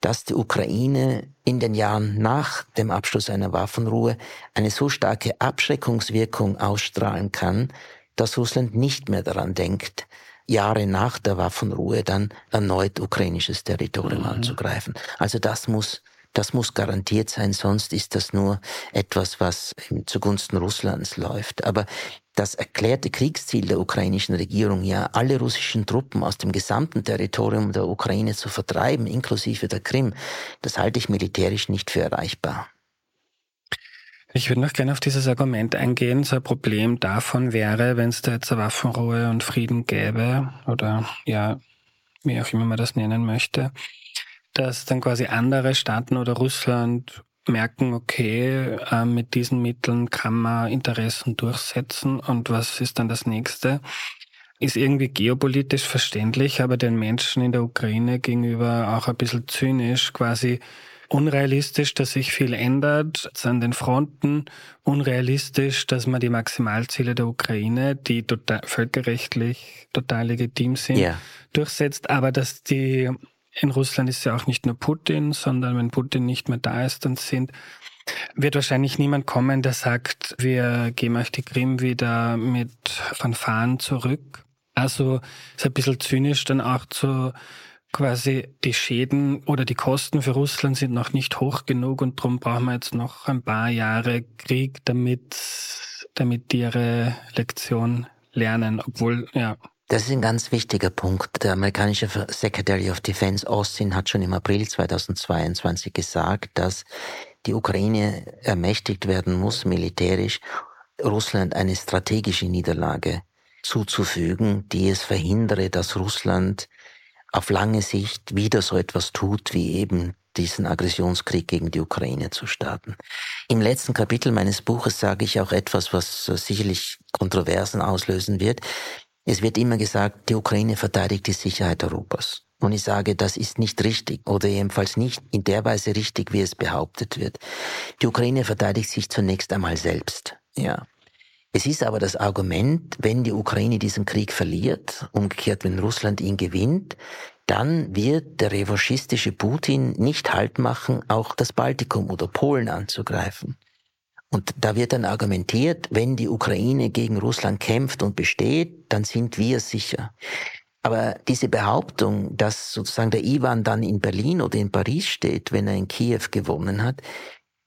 dass die Ukraine in den Jahren nach dem Abschluss einer Waffenruhe eine so starke Abschreckungswirkung ausstrahlen kann, dass Russland nicht mehr daran denkt, Jahre nach der Waffenruhe dann erneut ukrainisches Territorium mhm. anzugreifen. Also das muss das muss garantiert sein, sonst ist das nur etwas, was zugunsten Russlands läuft. Aber das erklärte Kriegsziel der ukrainischen Regierung, ja, alle russischen Truppen aus dem gesamten Territorium der Ukraine zu vertreiben, inklusive der Krim, das halte ich militärisch nicht für erreichbar. Ich würde noch gerne auf dieses Argument eingehen. So ein Problem davon wäre, wenn es da jetzt eine Waffenruhe und Frieden gäbe, oder ja, wie auch immer man das nennen möchte, dass dann quasi andere Staaten oder Russland merken, okay, äh, mit diesen Mitteln kann man Interessen durchsetzen und was ist dann das nächste? Ist irgendwie geopolitisch verständlich, aber den Menschen in der Ukraine gegenüber auch ein bisschen zynisch, quasi unrealistisch, dass sich viel ändert an den Fronten, unrealistisch, dass man die Maximalziele der Ukraine, die total, völkerrechtlich total legitim sind, yeah. durchsetzt, aber dass die in Russland ist ja auch nicht nur Putin, sondern wenn Putin nicht mehr da ist, dann sind wird wahrscheinlich niemand kommen, der sagt, wir geben euch die Krim wieder mit Fanfaren zurück. Also ist ein bisschen zynisch dann auch zu quasi die Schäden oder die Kosten für Russland sind noch nicht hoch genug und darum brauchen wir jetzt noch ein paar Jahre Krieg, damit, damit die ihre Lektion lernen, obwohl, ja, das ist ein ganz wichtiger Punkt. Der amerikanische Secretary of Defense Austin hat schon im April 2022 gesagt, dass die Ukraine ermächtigt werden muss, militärisch Russland eine strategische Niederlage zuzufügen, die es verhindere, dass Russland auf lange Sicht wieder so etwas tut, wie eben diesen Aggressionskrieg gegen die Ukraine zu starten. Im letzten Kapitel meines Buches sage ich auch etwas, was sicherlich Kontroversen auslösen wird. Es wird immer gesagt, die Ukraine verteidigt die Sicherheit Europas. Und ich sage, das ist nicht richtig oder jedenfalls nicht in der Weise richtig, wie es behauptet wird. Die Ukraine verteidigt sich zunächst einmal selbst. Ja. Es ist aber das Argument, wenn die Ukraine diesen Krieg verliert, umgekehrt, wenn Russland ihn gewinnt, dann wird der revanchistische Putin nicht Halt machen, auch das Baltikum oder Polen anzugreifen. Und da wird dann argumentiert, wenn die Ukraine gegen Russland kämpft und besteht, dann sind wir sicher. Aber diese Behauptung, dass sozusagen der Iwan dann in Berlin oder in Paris steht, wenn er in Kiew gewonnen hat,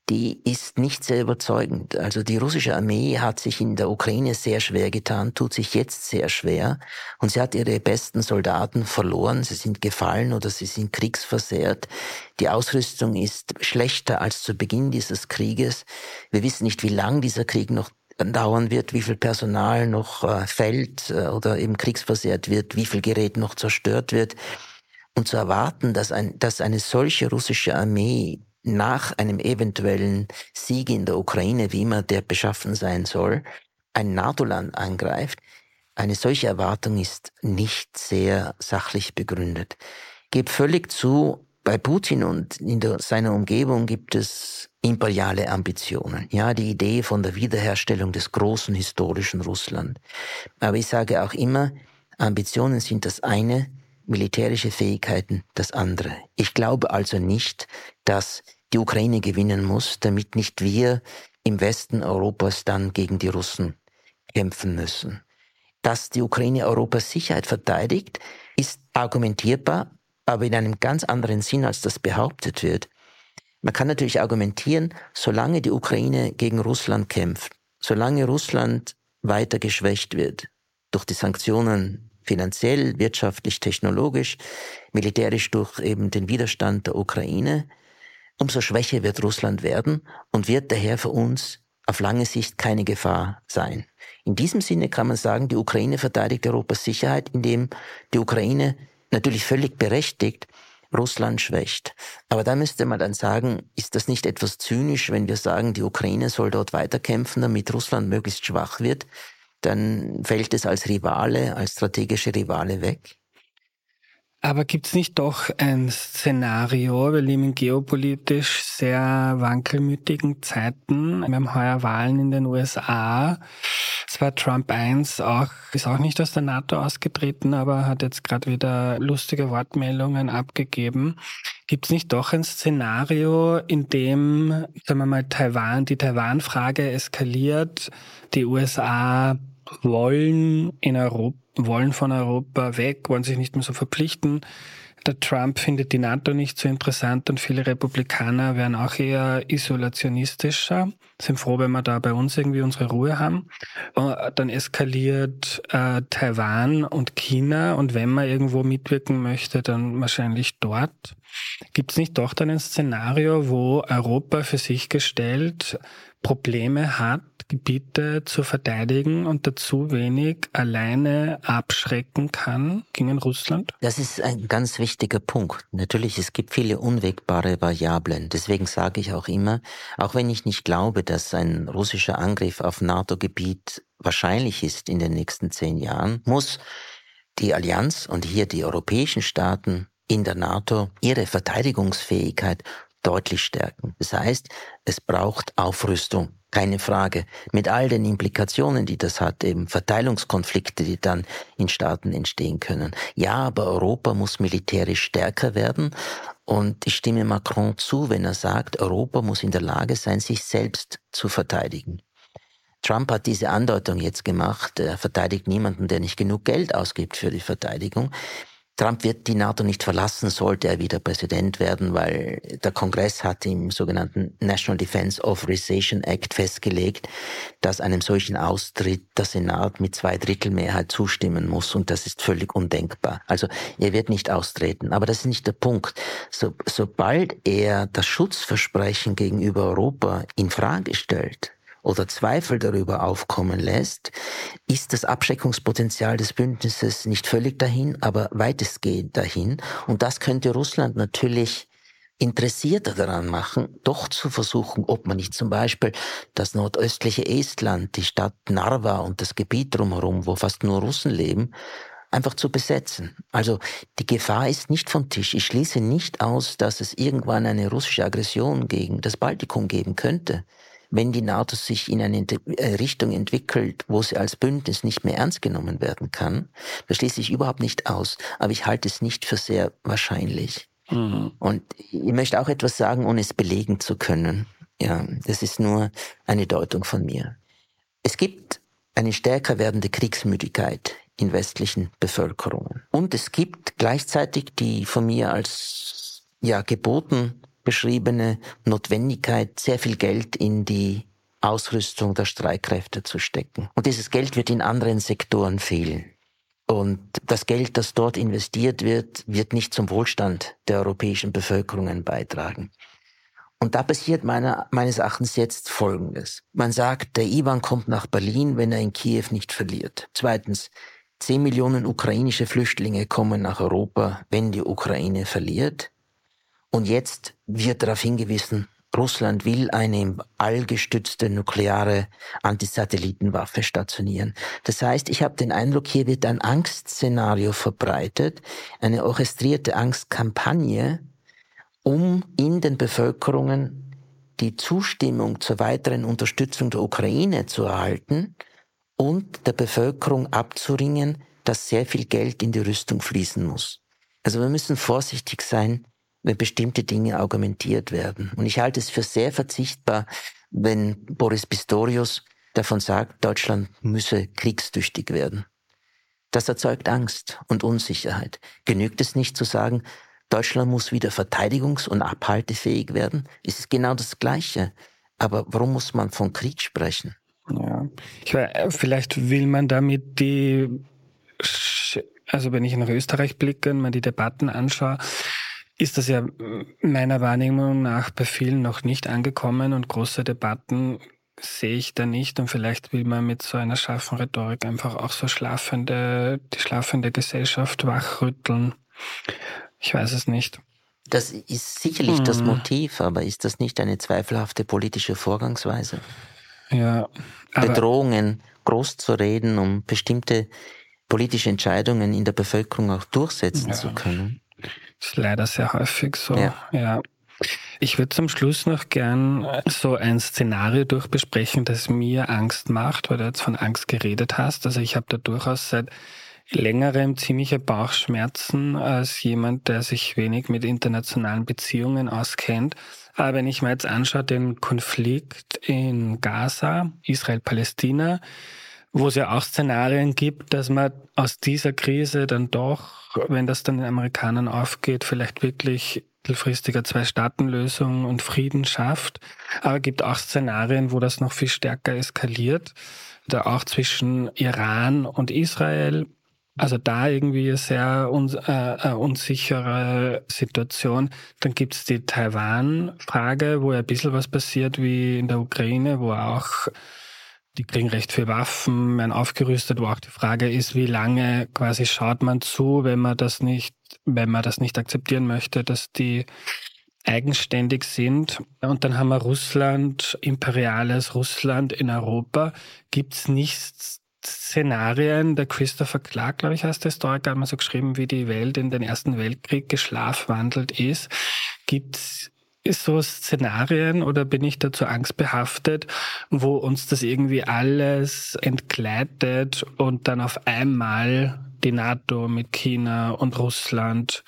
die ist nicht sehr überzeugend. Also die russische Armee hat sich in der Ukraine sehr schwer getan, tut sich jetzt sehr schwer und sie hat ihre besten Soldaten verloren, sie sind gefallen oder sie sind kriegsversehrt. Die Ausrüstung ist schlechter als zu Beginn dieses Krieges. Wir wissen nicht, wie lang dieser Krieg noch dauern wird, wie viel Personal noch äh, fällt äh, oder eben kriegsversehrt wird, wie viel Gerät noch zerstört wird. Und zu erwarten, dass, ein, dass eine solche russische Armee nach einem eventuellen Sieg in der Ukraine, wie immer der beschaffen sein soll, ein NATO-Land angreift, eine solche Erwartung ist nicht sehr sachlich begründet. Gebe völlig zu, bei Putin und in der, seiner Umgebung gibt es imperiale Ambitionen. Ja, die Idee von der Wiederherstellung des großen historischen Russland. Aber ich sage auch immer, Ambitionen sind das eine, militärische Fähigkeiten das andere. Ich glaube also nicht, dass die Ukraine gewinnen muss, damit nicht wir im Westen Europas dann gegen die Russen kämpfen müssen. Dass die Ukraine Europas Sicherheit verteidigt, ist argumentierbar, aber in einem ganz anderen Sinn, als das behauptet wird. Man kann natürlich argumentieren, solange die Ukraine gegen Russland kämpft, solange Russland weiter geschwächt wird durch die Sanktionen finanziell, wirtschaftlich, technologisch, militärisch durch eben den Widerstand der Ukraine, umso schwächer wird Russland werden und wird daher für uns auf lange Sicht keine Gefahr sein. In diesem Sinne kann man sagen, die Ukraine verteidigt Europas Sicherheit, indem die Ukraine natürlich völlig berechtigt Russland schwächt. Aber da müsste man dann sagen, ist das nicht etwas zynisch, wenn wir sagen, die Ukraine soll dort weiterkämpfen, damit Russland möglichst schwach wird? Dann fällt es als Rivale, als strategische Rivale weg. Aber gibt's nicht doch ein Szenario, wir leben in geopolitisch sehr wankelmütigen Zeiten. Wir haben heuer Wahlen in den USA. Es war Trump 1 auch, ist auch nicht aus der NATO ausgetreten, aber hat jetzt gerade wieder lustige Wortmeldungen abgegeben. Gibt's nicht doch ein Szenario, in dem, sagen wir mal, Taiwan, die Taiwan-Frage eskaliert, die USA wollen in Europa wollen von Europa weg, wollen sich nicht mehr so verpflichten. Der Trump findet die NATO nicht so interessant und viele Republikaner werden auch eher isolationistischer, sind froh, wenn wir da bei uns irgendwie unsere Ruhe haben. Und dann eskaliert äh, Taiwan und China und wenn man irgendwo mitwirken möchte, dann wahrscheinlich dort. Gibt es nicht doch dann ein Szenario, wo Europa für sich gestellt Probleme hat, Gebiete zu verteidigen und dazu wenig alleine abschrecken kann gegen Russland? Das ist ein ganz wichtiger Punkt. Natürlich, es gibt viele unwegbare Variablen. Deswegen sage ich auch immer, auch wenn ich nicht glaube, dass ein russischer Angriff auf NATO-Gebiet wahrscheinlich ist in den nächsten zehn Jahren, muss die Allianz und hier die europäischen Staaten in der NATO ihre Verteidigungsfähigkeit deutlich stärken. Das heißt, es braucht Aufrüstung. Keine Frage. Mit all den Implikationen, die das hat, eben Verteilungskonflikte, die dann in Staaten entstehen können. Ja, aber Europa muss militärisch stärker werden. Und ich stimme Macron zu, wenn er sagt, Europa muss in der Lage sein, sich selbst zu verteidigen. Trump hat diese Andeutung jetzt gemacht, er verteidigt niemanden, der nicht genug Geld ausgibt für die Verteidigung. Trump wird die NATO nicht verlassen, sollte er wieder Präsident werden, weil der Kongress hat im sogenannten National Defense Authorization Act festgelegt, dass einem solchen Austritt der Senat mit zwei Drittel Mehrheit zustimmen muss und das ist völlig undenkbar. Also er wird nicht austreten, aber das ist nicht der Punkt. So, sobald er das Schutzversprechen gegenüber Europa in Frage stellt, oder Zweifel darüber aufkommen lässt, ist das Abschreckungspotenzial des Bündnisses nicht völlig dahin, aber weitestgehend dahin. Und das könnte Russland natürlich interessierter daran machen, doch zu versuchen, ob man nicht zum Beispiel das nordöstliche Estland, die Stadt Narva und das Gebiet drumherum, wo fast nur Russen leben, einfach zu besetzen. Also die Gefahr ist nicht vom Tisch. Ich schließe nicht aus, dass es irgendwann eine russische Aggression gegen das Baltikum geben könnte wenn die NATO sich in eine äh, Richtung entwickelt, wo sie als Bündnis nicht mehr ernst genommen werden kann, das schließe ich überhaupt nicht aus. Aber ich halte es nicht für sehr wahrscheinlich. Mhm. Und ich möchte auch etwas sagen, ohne es belegen zu können. Ja, das ist nur eine Deutung von mir. Es gibt eine stärker werdende Kriegsmüdigkeit in westlichen Bevölkerungen. Und es gibt gleichzeitig die von mir als ja geboten beschriebene Notwendigkeit, sehr viel Geld in die Ausrüstung der Streitkräfte zu stecken. Und dieses Geld wird in anderen Sektoren fehlen. Und das Geld, das dort investiert wird, wird nicht zum Wohlstand der europäischen Bevölkerungen beitragen. Und da passiert meiner, meines Erachtens jetzt Folgendes. Man sagt, der Ivan kommt nach Berlin, wenn er in Kiew nicht verliert. Zweitens, 10 Millionen ukrainische Flüchtlinge kommen nach Europa, wenn die Ukraine verliert. Und jetzt wird darauf hingewiesen, Russland will eine im All gestützte nukleare Antisatellitenwaffe stationieren. Das heißt, ich habe den Eindruck, hier wird ein Angstszenario verbreitet, eine orchestrierte Angstkampagne, um in den Bevölkerungen die Zustimmung zur weiteren Unterstützung der Ukraine zu erhalten und der Bevölkerung abzuringen, dass sehr viel Geld in die Rüstung fließen muss. Also wir müssen vorsichtig sein, wenn bestimmte Dinge argumentiert werden. Und ich halte es für sehr verzichtbar, wenn Boris Pistorius davon sagt, Deutschland müsse kriegstüchtig werden. Das erzeugt Angst und Unsicherheit. Genügt es nicht zu sagen, Deutschland muss wieder verteidigungs- und abhaltefähig werden? Es ist genau das Gleiche. Aber warum muss man von Krieg sprechen? Ja, ich weiß, vielleicht will man damit die, also wenn ich nach Österreich blicke und mir die Debatten anschaue, ist das ja meiner Wahrnehmung nach bei vielen noch nicht angekommen und große Debatten sehe ich da nicht und vielleicht will man mit so einer scharfen Rhetorik einfach auch so schlafende, die schlafende Gesellschaft wachrütteln. Ich weiß es nicht. Das ist sicherlich hm. das Motiv, aber ist das nicht eine zweifelhafte politische Vorgangsweise? Ja. Bedrohungen groß zu reden, um bestimmte politische Entscheidungen in der Bevölkerung auch durchsetzen ja. zu können. Das ist leider sehr häufig so. Ja. ja. Ich würde zum Schluss noch gern so ein Szenario durchbesprechen, das mir Angst macht, weil du jetzt von Angst geredet hast. Also ich habe da durchaus seit längerem ziemliche Bauchschmerzen als jemand, der sich wenig mit internationalen Beziehungen auskennt. Aber wenn ich mir jetzt anschaue, den Konflikt in Gaza, Israel-Palästina, wo es ja auch Szenarien gibt, dass man aus dieser Krise dann doch, wenn das dann den Amerikanern aufgeht, vielleicht wirklich mittelfristiger Zwei-Staaten-Lösung und Frieden schafft. Aber gibt auch Szenarien, wo das noch viel stärker eskaliert. Da auch zwischen Iran und Israel. Also da irgendwie eine sehr un äh, unsichere Situation. Dann gibt's die Taiwan-Frage, wo ja ein bisschen was passiert wie in der Ukraine, wo auch die kriegen recht viel Waffen, werden aufgerüstet, wo auch die Frage ist, wie lange quasi schaut man zu, wenn man das nicht, wenn man das nicht akzeptieren möchte, dass die eigenständig sind. Und dann haben wir Russland, imperiales Russland in Europa. Gibt es nicht Szenarien, der Christopher Clark, glaube ich, heißt der Historiker, hat mal so geschrieben, wie die Welt in den Ersten Weltkrieg geschlafwandelt ist. Gibt es so Szenarien oder bin ich dazu angstbehaftet, wo uns das irgendwie alles entgleitet und dann auf einmal die NATO mit China und Russland,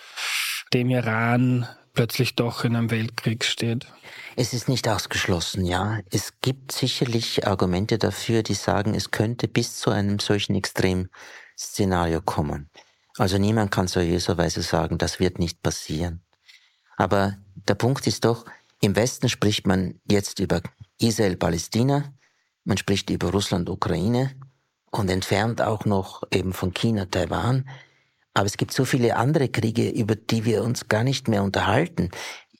dem Iran plötzlich doch in einem Weltkrieg steht? Es ist nicht ausgeschlossen, ja. Es gibt sicherlich Argumente dafür, die sagen, es könnte bis zu einem solchen Extremszenario kommen. Also niemand kann seriöserweise sagen, das wird nicht passieren. Aber der Punkt ist doch, im Westen spricht man jetzt über Israel-Palästina, man spricht über Russland-Ukraine und entfernt auch noch eben von China, Taiwan. Aber es gibt so viele andere Kriege, über die wir uns gar nicht mehr unterhalten.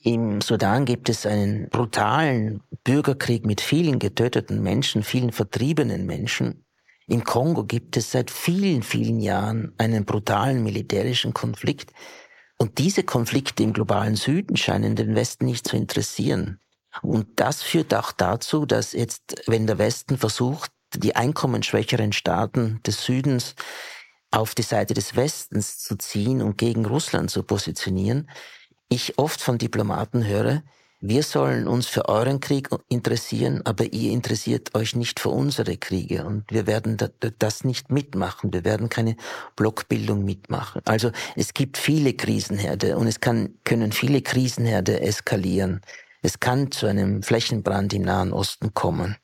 Im Sudan gibt es einen brutalen Bürgerkrieg mit vielen getöteten Menschen, vielen vertriebenen Menschen. Im Kongo gibt es seit vielen, vielen Jahren einen brutalen militärischen Konflikt. Und diese Konflikte im globalen Süden scheinen den Westen nicht zu interessieren. Und das führt auch dazu, dass jetzt, wenn der Westen versucht, die einkommensschwächeren Staaten des Südens auf die Seite des Westens zu ziehen und gegen Russland zu positionieren, ich oft von Diplomaten höre, wir sollen uns für euren Krieg interessieren, aber ihr interessiert euch nicht für unsere Kriege und wir werden das nicht mitmachen. Wir werden keine Blockbildung mitmachen. Also es gibt viele Krisenherde und es kann, können viele Krisenherde eskalieren. Es kann zu einem Flächenbrand im Nahen Osten kommen.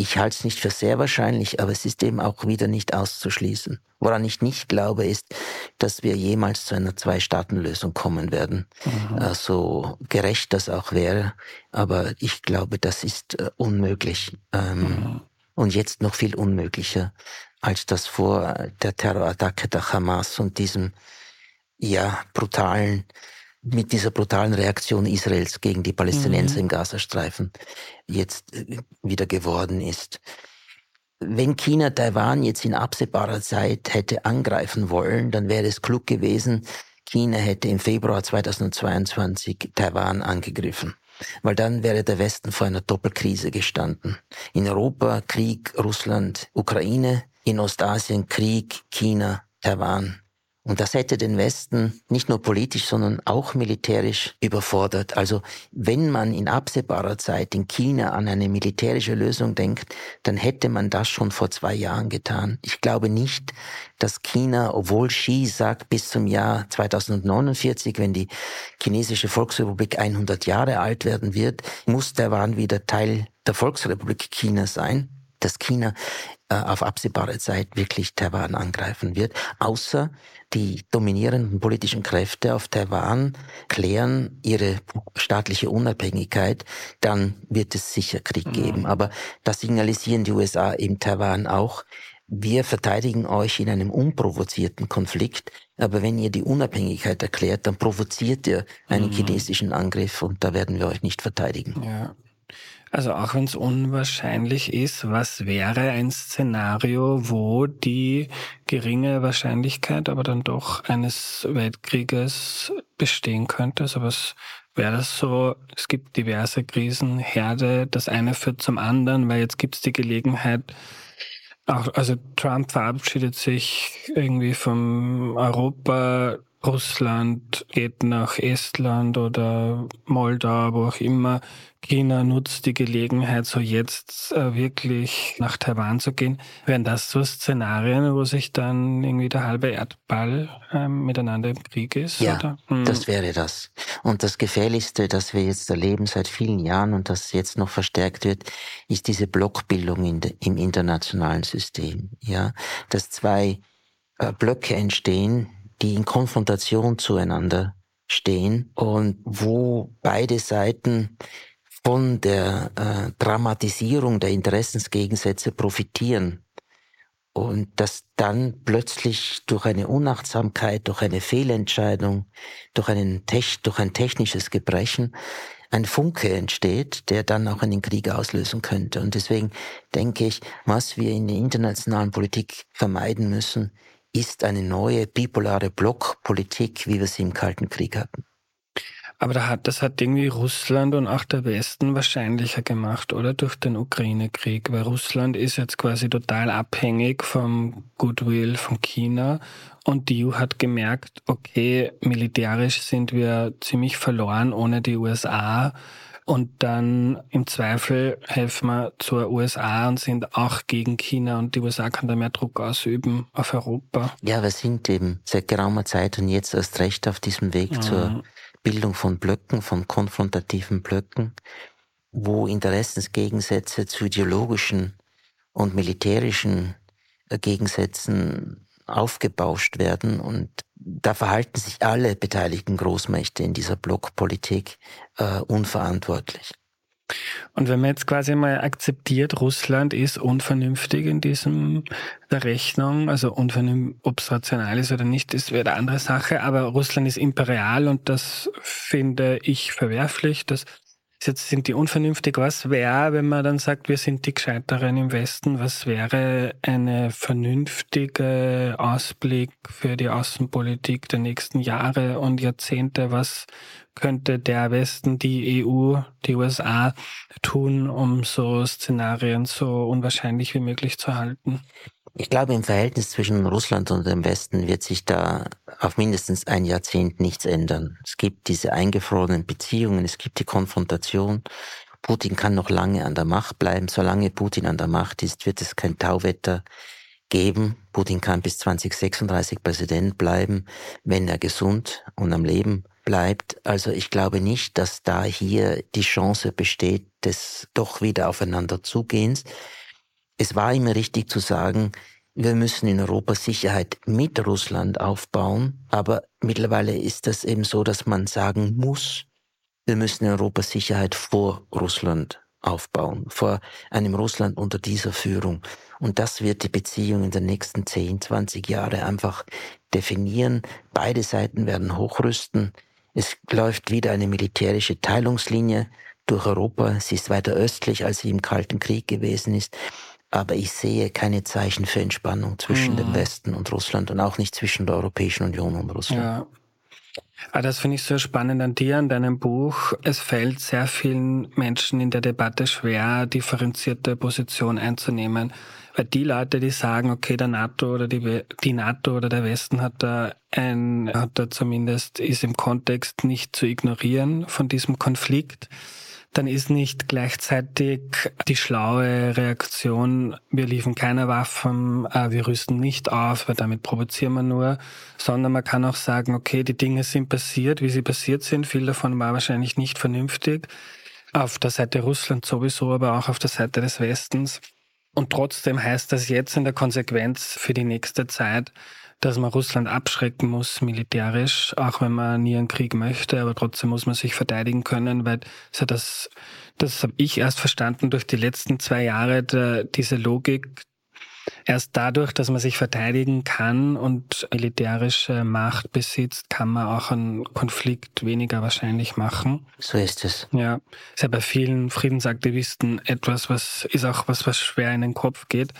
Ich halte es nicht für sehr wahrscheinlich, aber es ist eben auch wieder nicht auszuschließen. Woran ich nicht glaube, ist, dass wir jemals zu einer Zwei-Staaten-Lösung kommen werden. Mhm. Äh, so gerecht das auch wäre. Aber ich glaube, das ist äh, unmöglich. Ähm, mhm. Und jetzt noch viel unmöglicher, als das vor der Terrorattacke der Hamas und diesem, ja, brutalen mit dieser brutalen Reaktion Israels gegen die Palästinenser mhm. im Gazastreifen jetzt äh, wieder geworden ist. Wenn China Taiwan jetzt in absehbarer Zeit hätte angreifen wollen, dann wäre es klug gewesen, China hätte im Februar 2022 Taiwan angegriffen. Weil dann wäre der Westen vor einer Doppelkrise gestanden. In Europa Krieg, Russland, Ukraine, in Ostasien Krieg, China, Taiwan. Und das hätte den Westen nicht nur politisch, sondern auch militärisch überfordert. Also wenn man in absehbarer Zeit in China an eine militärische Lösung denkt, dann hätte man das schon vor zwei Jahren getan. Ich glaube nicht, dass China, obwohl Xi sagt, bis zum Jahr 2049, wenn die chinesische Volksrepublik 100 Jahre alt werden wird, muss Taiwan wieder Teil der Volksrepublik China sein dass China äh, auf absehbare Zeit wirklich Taiwan angreifen wird, außer die dominierenden politischen Kräfte auf Taiwan klären ihre staatliche Unabhängigkeit, dann wird es sicher Krieg mhm. geben. Aber das signalisieren die USA im Taiwan auch. Wir verteidigen euch in einem unprovozierten Konflikt, aber wenn ihr die Unabhängigkeit erklärt, dann provoziert ihr einen mhm. chinesischen Angriff und da werden wir euch nicht verteidigen. Ja. Also auch wenn es unwahrscheinlich ist, was wäre ein Szenario, wo die geringe Wahrscheinlichkeit aber dann doch eines Weltkrieges bestehen könnte? Also was wäre das so? Es gibt diverse Krisenherde, das eine führt zum anderen, weil jetzt gibt es die Gelegenheit, auch, also Trump verabschiedet sich irgendwie vom Europa Russland geht nach Estland oder Moldau, wo auch immer. China nutzt die Gelegenheit, so jetzt äh, wirklich nach Taiwan zu gehen. Wären das so Szenarien, wo sich dann irgendwie der halbe Erdball äh, miteinander im Krieg ist? Ja, hm. das wäre das. Und das Gefährlichste, das wir jetzt erleben seit vielen Jahren und das jetzt noch verstärkt wird, ist diese Blockbildung in de, im internationalen System. Ja, dass zwei äh, Blöcke entstehen, die in Konfrontation zueinander stehen und wo beide Seiten von der äh, Dramatisierung der Interessensgegensätze profitieren und dass dann plötzlich durch eine Unachtsamkeit, durch eine Fehlentscheidung, durch, einen durch ein technisches Gebrechen ein Funke entsteht, der dann auch einen Krieg auslösen könnte. Und deswegen denke ich, was wir in der internationalen Politik vermeiden müssen, ist eine neue bipolare Blockpolitik, wie wir sie im Kalten Krieg hatten. Aber da hat, das hat irgendwie Russland und auch der Westen wahrscheinlicher gemacht, oder? Durch den Ukraine-Krieg. Weil Russland ist jetzt quasi total abhängig vom Goodwill von China. Und die EU hat gemerkt, okay, militärisch sind wir ziemlich verloren ohne die USA. Und dann im Zweifel helfen wir zur USA und sind auch gegen China und die USA kann da mehr Druck ausüben auf Europa. Ja, wir sind eben seit geraumer Zeit und jetzt erst recht auf diesem Weg mhm. zur Bildung von Blöcken, von konfrontativen Blöcken, wo Interessensgegensätze zu ideologischen und militärischen äh, Gegensätzen aufgebauscht werden und da verhalten sich alle beteiligten Großmächte in dieser Blockpolitik äh, unverantwortlich. Und wenn man jetzt quasi mal akzeptiert, Russland ist unvernünftig in diesem der Rechnung, also unvernünftig, ob es rational ist oder nicht, ist wieder eine andere Sache, aber Russland ist imperial und das finde ich verwerflich. Das Jetzt sind die unvernünftig. Was wäre, wenn man dann sagt, wir sind die Gescheiteren im Westen? Was wäre eine vernünftige Ausblick für die Außenpolitik der nächsten Jahre und Jahrzehnte? Was könnte der Westen, die EU, die USA tun, um so Szenarien so unwahrscheinlich wie möglich zu halten? Ich glaube, im Verhältnis zwischen Russland und dem Westen wird sich da auf mindestens ein Jahrzehnt nichts ändern. Es gibt diese eingefrorenen Beziehungen, es gibt die Konfrontation. Putin kann noch lange an der Macht bleiben. Solange Putin an der Macht ist, wird es kein Tauwetter geben. Putin kann bis 2036 Präsident bleiben, wenn er gesund und am Leben bleibt. Also ich glaube nicht, dass da hier die Chance besteht des doch wieder aufeinander zugehens. Es war immer richtig zu sagen, wir müssen in Europa Sicherheit mit Russland aufbauen, aber mittlerweile ist das eben so, dass man sagen muss, wir müssen in Europa Sicherheit vor Russland aufbauen, vor einem Russland unter dieser Führung. Und das wird die Beziehung in den nächsten 10, 20 Jahre einfach definieren. Beide Seiten werden hochrüsten. Es läuft wieder eine militärische Teilungslinie durch Europa. Sie ist weiter östlich, als sie im Kalten Krieg gewesen ist. Aber ich sehe keine Zeichen für Entspannung zwischen mhm. dem Westen und Russland und auch nicht zwischen der Europäischen Union und Russland. Ja. Ah, das finde ich so spannend an dir, an deinem Buch. Es fällt sehr vielen Menschen in der Debatte schwer, differenzierte Position einzunehmen. Weil die Leute, die sagen, okay, der NATO oder die, die NATO oder der Westen hat da ein, hat da zumindest, ist im Kontext nicht zu ignorieren von diesem Konflikt, dann ist nicht gleichzeitig die schlaue Reaktion, wir liefern keine Waffen, äh, wir rüsten nicht auf, weil damit provozieren wir nur, sondern man kann auch sagen, okay, die Dinge sind passiert, wie sie passiert sind, viel davon war wahrscheinlich nicht vernünftig, auf der Seite Russland sowieso, aber auch auf der Seite des Westens. Und trotzdem heißt das jetzt in der Konsequenz für die nächste Zeit, dass man Russland abschrecken muss militärisch, auch wenn man nie einen Krieg möchte, aber trotzdem muss man sich verteidigen können, weil so das, das habe ich erst verstanden durch die letzten zwei Jahre, der, diese Logik, Erst dadurch, dass man sich verteidigen kann und militärische Macht besitzt, kann man auch einen Konflikt weniger wahrscheinlich machen. So ist es. Ja, ist ja bei vielen Friedensaktivisten etwas, was ist auch was, was schwer in den Kopf geht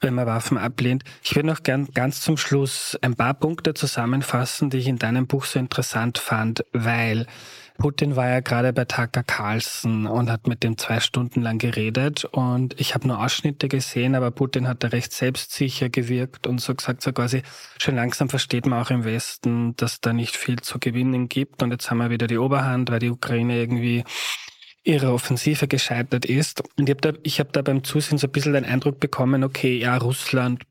wenn man Waffen ablehnt. Ich würde noch gern ganz zum Schluss ein paar Punkte zusammenfassen, die ich in deinem Buch so interessant fand, weil Putin war ja gerade bei Tucker Carlson und hat mit dem zwei Stunden lang geredet und ich habe nur Ausschnitte gesehen, aber Putin hat da recht selbstsicher gewirkt und so gesagt, so quasi schon langsam versteht man auch im Westen, dass da nicht viel zu gewinnen gibt und jetzt haben wir wieder die Oberhand, weil die Ukraine irgendwie ihre Offensive gescheitert ist. Und ich habe da, ich hab da beim Zusehen so ein bisschen den Eindruck bekommen, okay, ja, Russland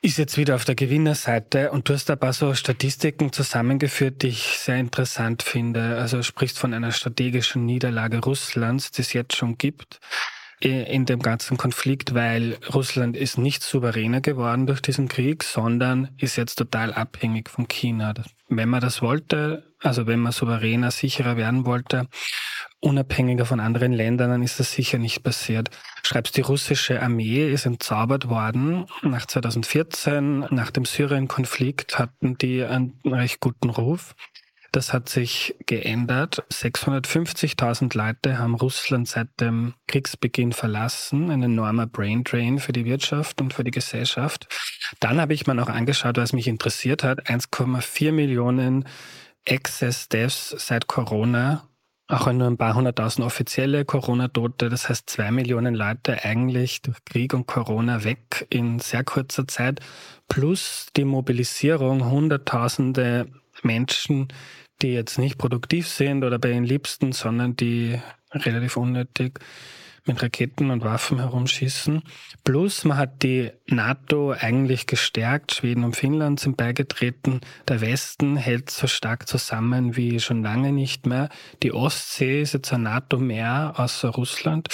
ist jetzt wieder auf der Gewinnerseite und du hast ein paar so Statistiken zusammengeführt, die ich sehr interessant finde. Also sprichst von einer strategischen Niederlage Russlands, die es jetzt schon gibt in dem ganzen Konflikt, weil Russland ist nicht souveräner geworden durch diesen Krieg, sondern ist jetzt total abhängig von China. Wenn man das wollte, also wenn man souveräner, sicherer werden wollte, unabhängiger von anderen Ländern, dann ist das sicher nicht passiert. Schreibst, die russische Armee ist entzaubert worden. Nach 2014, nach dem Syrien-Konflikt, hatten die einen recht guten Ruf. Das hat sich geändert. 650.000 Leute haben Russland seit dem Kriegsbeginn verlassen. Ein enormer Braindrain für die Wirtschaft und für die Gesellschaft. Dann habe ich mir noch angeschaut, was mich interessiert hat. 1,4 Millionen Excess-Deaths seit Corona auch nur ein paar hunderttausend offizielle Corona-Tote, das heißt zwei Millionen Leute eigentlich durch Krieg und Corona weg in sehr kurzer Zeit, plus die Mobilisierung hunderttausende Menschen, die jetzt nicht produktiv sind oder bei den Liebsten, sondern die relativ unnötig mit Raketen und Waffen herumschießen. Plus man hat die NATO eigentlich gestärkt. Schweden und Finnland sind beigetreten. Der Westen hält so stark zusammen wie schon lange nicht mehr. Die Ostsee ist jetzt ein NATO-Meer außer Russland.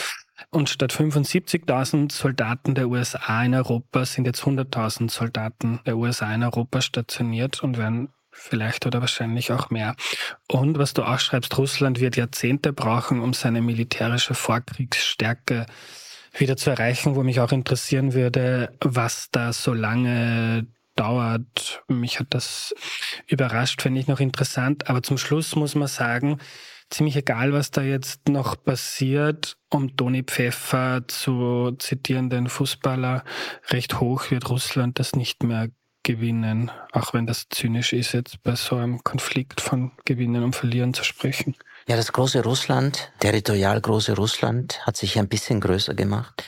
Und statt 75.000 Soldaten der USA in Europa sind jetzt 100.000 Soldaten der USA in Europa stationiert und werden vielleicht oder wahrscheinlich auch mehr. Und was du auch schreibst, Russland wird Jahrzehnte brauchen, um seine militärische Vorkriegsstärke wieder zu erreichen, wo mich auch interessieren würde, was da so lange dauert. Mich hat das überrascht, finde ich noch interessant. Aber zum Schluss muss man sagen, ziemlich egal, was da jetzt noch passiert, um Toni Pfeffer zu zitieren, den Fußballer, recht hoch wird Russland das nicht mehr gewinnen, auch wenn das zynisch ist, jetzt bei so einem Konflikt von Gewinnen und Verlieren zu sprechen. Ja, das große Russland, territorial große Russland, hat sich ein bisschen größer gemacht,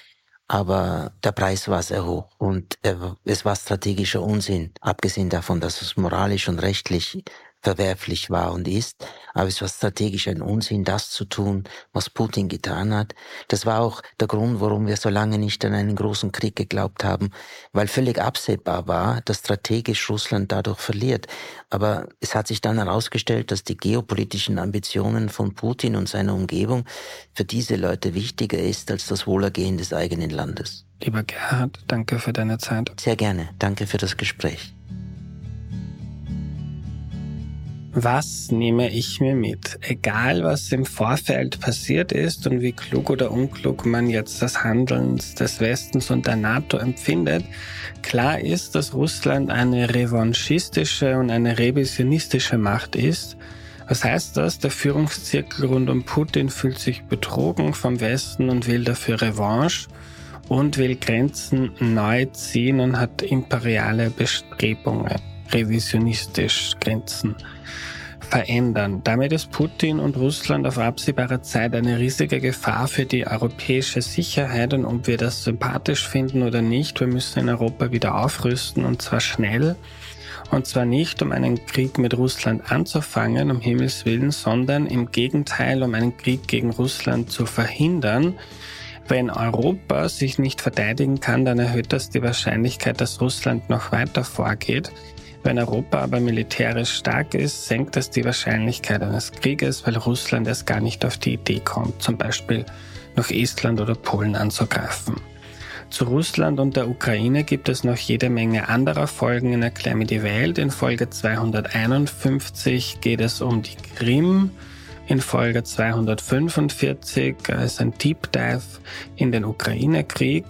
aber der Preis war sehr hoch und es war strategischer Unsinn, abgesehen davon, dass es moralisch und rechtlich verwerflich war und ist, aber es war strategisch ein Unsinn, das zu tun, was Putin getan hat. Das war auch der Grund, warum wir so lange nicht an einen großen Krieg geglaubt haben, weil völlig absehbar war, dass strategisch Russland dadurch verliert. Aber es hat sich dann herausgestellt, dass die geopolitischen Ambitionen von Putin und seiner Umgebung für diese Leute wichtiger ist als das Wohlergehen des eigenen Landes. Lieber Gerhard, danke für deine Zeit. Sehr gerne. Danke für das Gespräch. Was nehme ich mir mit? Egal, was im Vorfeld passiert ist und wie klug oder unklug man jetzt das Handeln des Westens und der NATO empfindet, klar ist, dass Russland eine revanchistische und eine revisionistische Macht ist. Was heißt das? Der Führungszirkel rund um Putin fühlt sich betrogen vom Westen und will dafür Revanche und will Grenzen neu ziehen und hat imperiale Bestrebungen, revisionistisch Grenzen verändern. Damit ist Putin und Russland auf absehbare Zeit eine riesige Gefahr für die europäische Sicherheit und ob wir das sympathisch finden oder nicht, wir müssen in Europa wieder aufrüsten und zwar schnell. Und zwar nicht, um einen Krieg mit Russland anzufangen, um Himmels Willen, sondern im Gegenteil, um einen Krieg gegen Russland zu verhindern. Wenn Europa sich nicht verteidigen kann, dann erhöht das die Wahrscheinlichkeit, dass Russland noch weiter vorgeht. Wenn Europa aber militärisch stark ist, senkt das die Wahrscheinlichkeit eines Krieges, weil Russland erst gar nicht auf die Idee kommt, zum Beispiel noch Estland oder Polen anzugreifen. Zu Russland und der Ukraine gibt es noch jede Menge anderer Folgen in Erklär mir die Welt. In Folge 251 geht es um die Krim. In Folge 245 ist ein Deep Dive in den Ukraine-Krieg.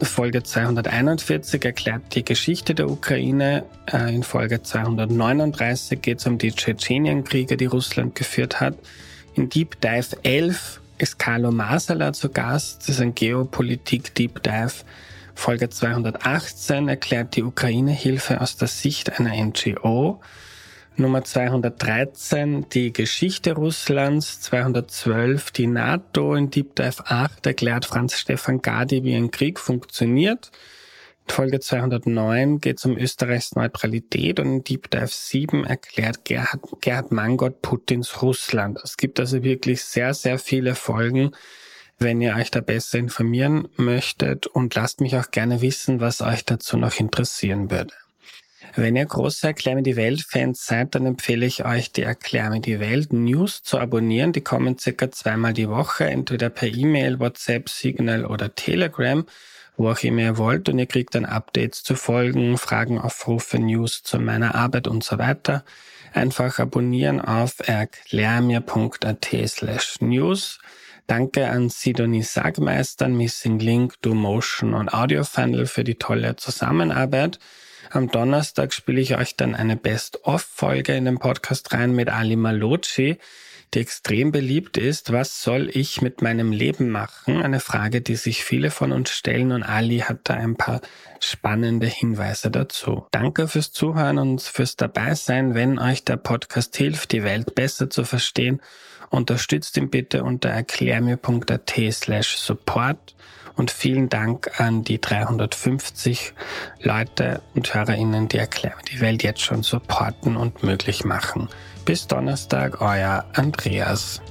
Folge 241 erklärt die Geschichte der Ukraine. Äh, in Folge 239 geht es um die Tschetschenienkriege, die Russland geführt hat. In Deep Dive 11 ist Carlo Masala zu Gast. Das ist ein Geopolitik-Deep Dive. Folge 218 erklärt die Ukraine-Hilfe aus der Sicht einer NGO. Nummer 213 die Geschichte Russlands, 212 die NATO in Deep Dive 8 erklärt Franz Stefan Gadi, wie ein Krieg funktioniert. In Folge 209 geht es um Österreichs Neutralität und in Deep Dive 7 erklärt Gerhard, Gerhard Mangott Putins Russland. Es gibt also wirklich sehr, sehr viele Folgen, wenn ihr euch da besser informieren möchtet und lasst mich auch gerne wissen, was euch dazu noch interessieren würde. Wenn ihr große Erklär mir die Welt-Fans seid, dann empfehle ich euch, die Erklär mir die Welt News zu abonnieren. Die kommen circa zweimal die Woche, entweder per E-Mail, WhatsApp, Signal oder Telegram, wo auch immer ihr wollt. Und ihr kriegt dann Updates zu Folgen, Fragen, Aufrufe, News zu meiner Arbeit und so weiter. Einfach abonnieren auf erklärmir.at slash news. Danke an Sidonie Sagmeister, Missing Link, DoMotion und Audio Funnel für die tolle Zusammenarbeit. Am Donnerstag spiele ich euch dann eine Best-of-Folge in den Podcast rein mit Ali Malocci, die extrem beliebt ist. Was soll ich mit meinem Leben machen? Eine Frage, die sich viele von uns stellen und Ali hat da ein paar spannende Hinweise dazu. Danke fürs Zuhören und fürs Dabeisein. Wenn euch der Podcast hilft, die Welt besser zu verstehen, unterstützt ihn bitte unter erklärmir.at slash support und vielen Dank an die 350 Leute und HörerInnen, die erklären die Welt jetzt schon supporten und möglich machen. Bis Donnerstag, euer Andreas.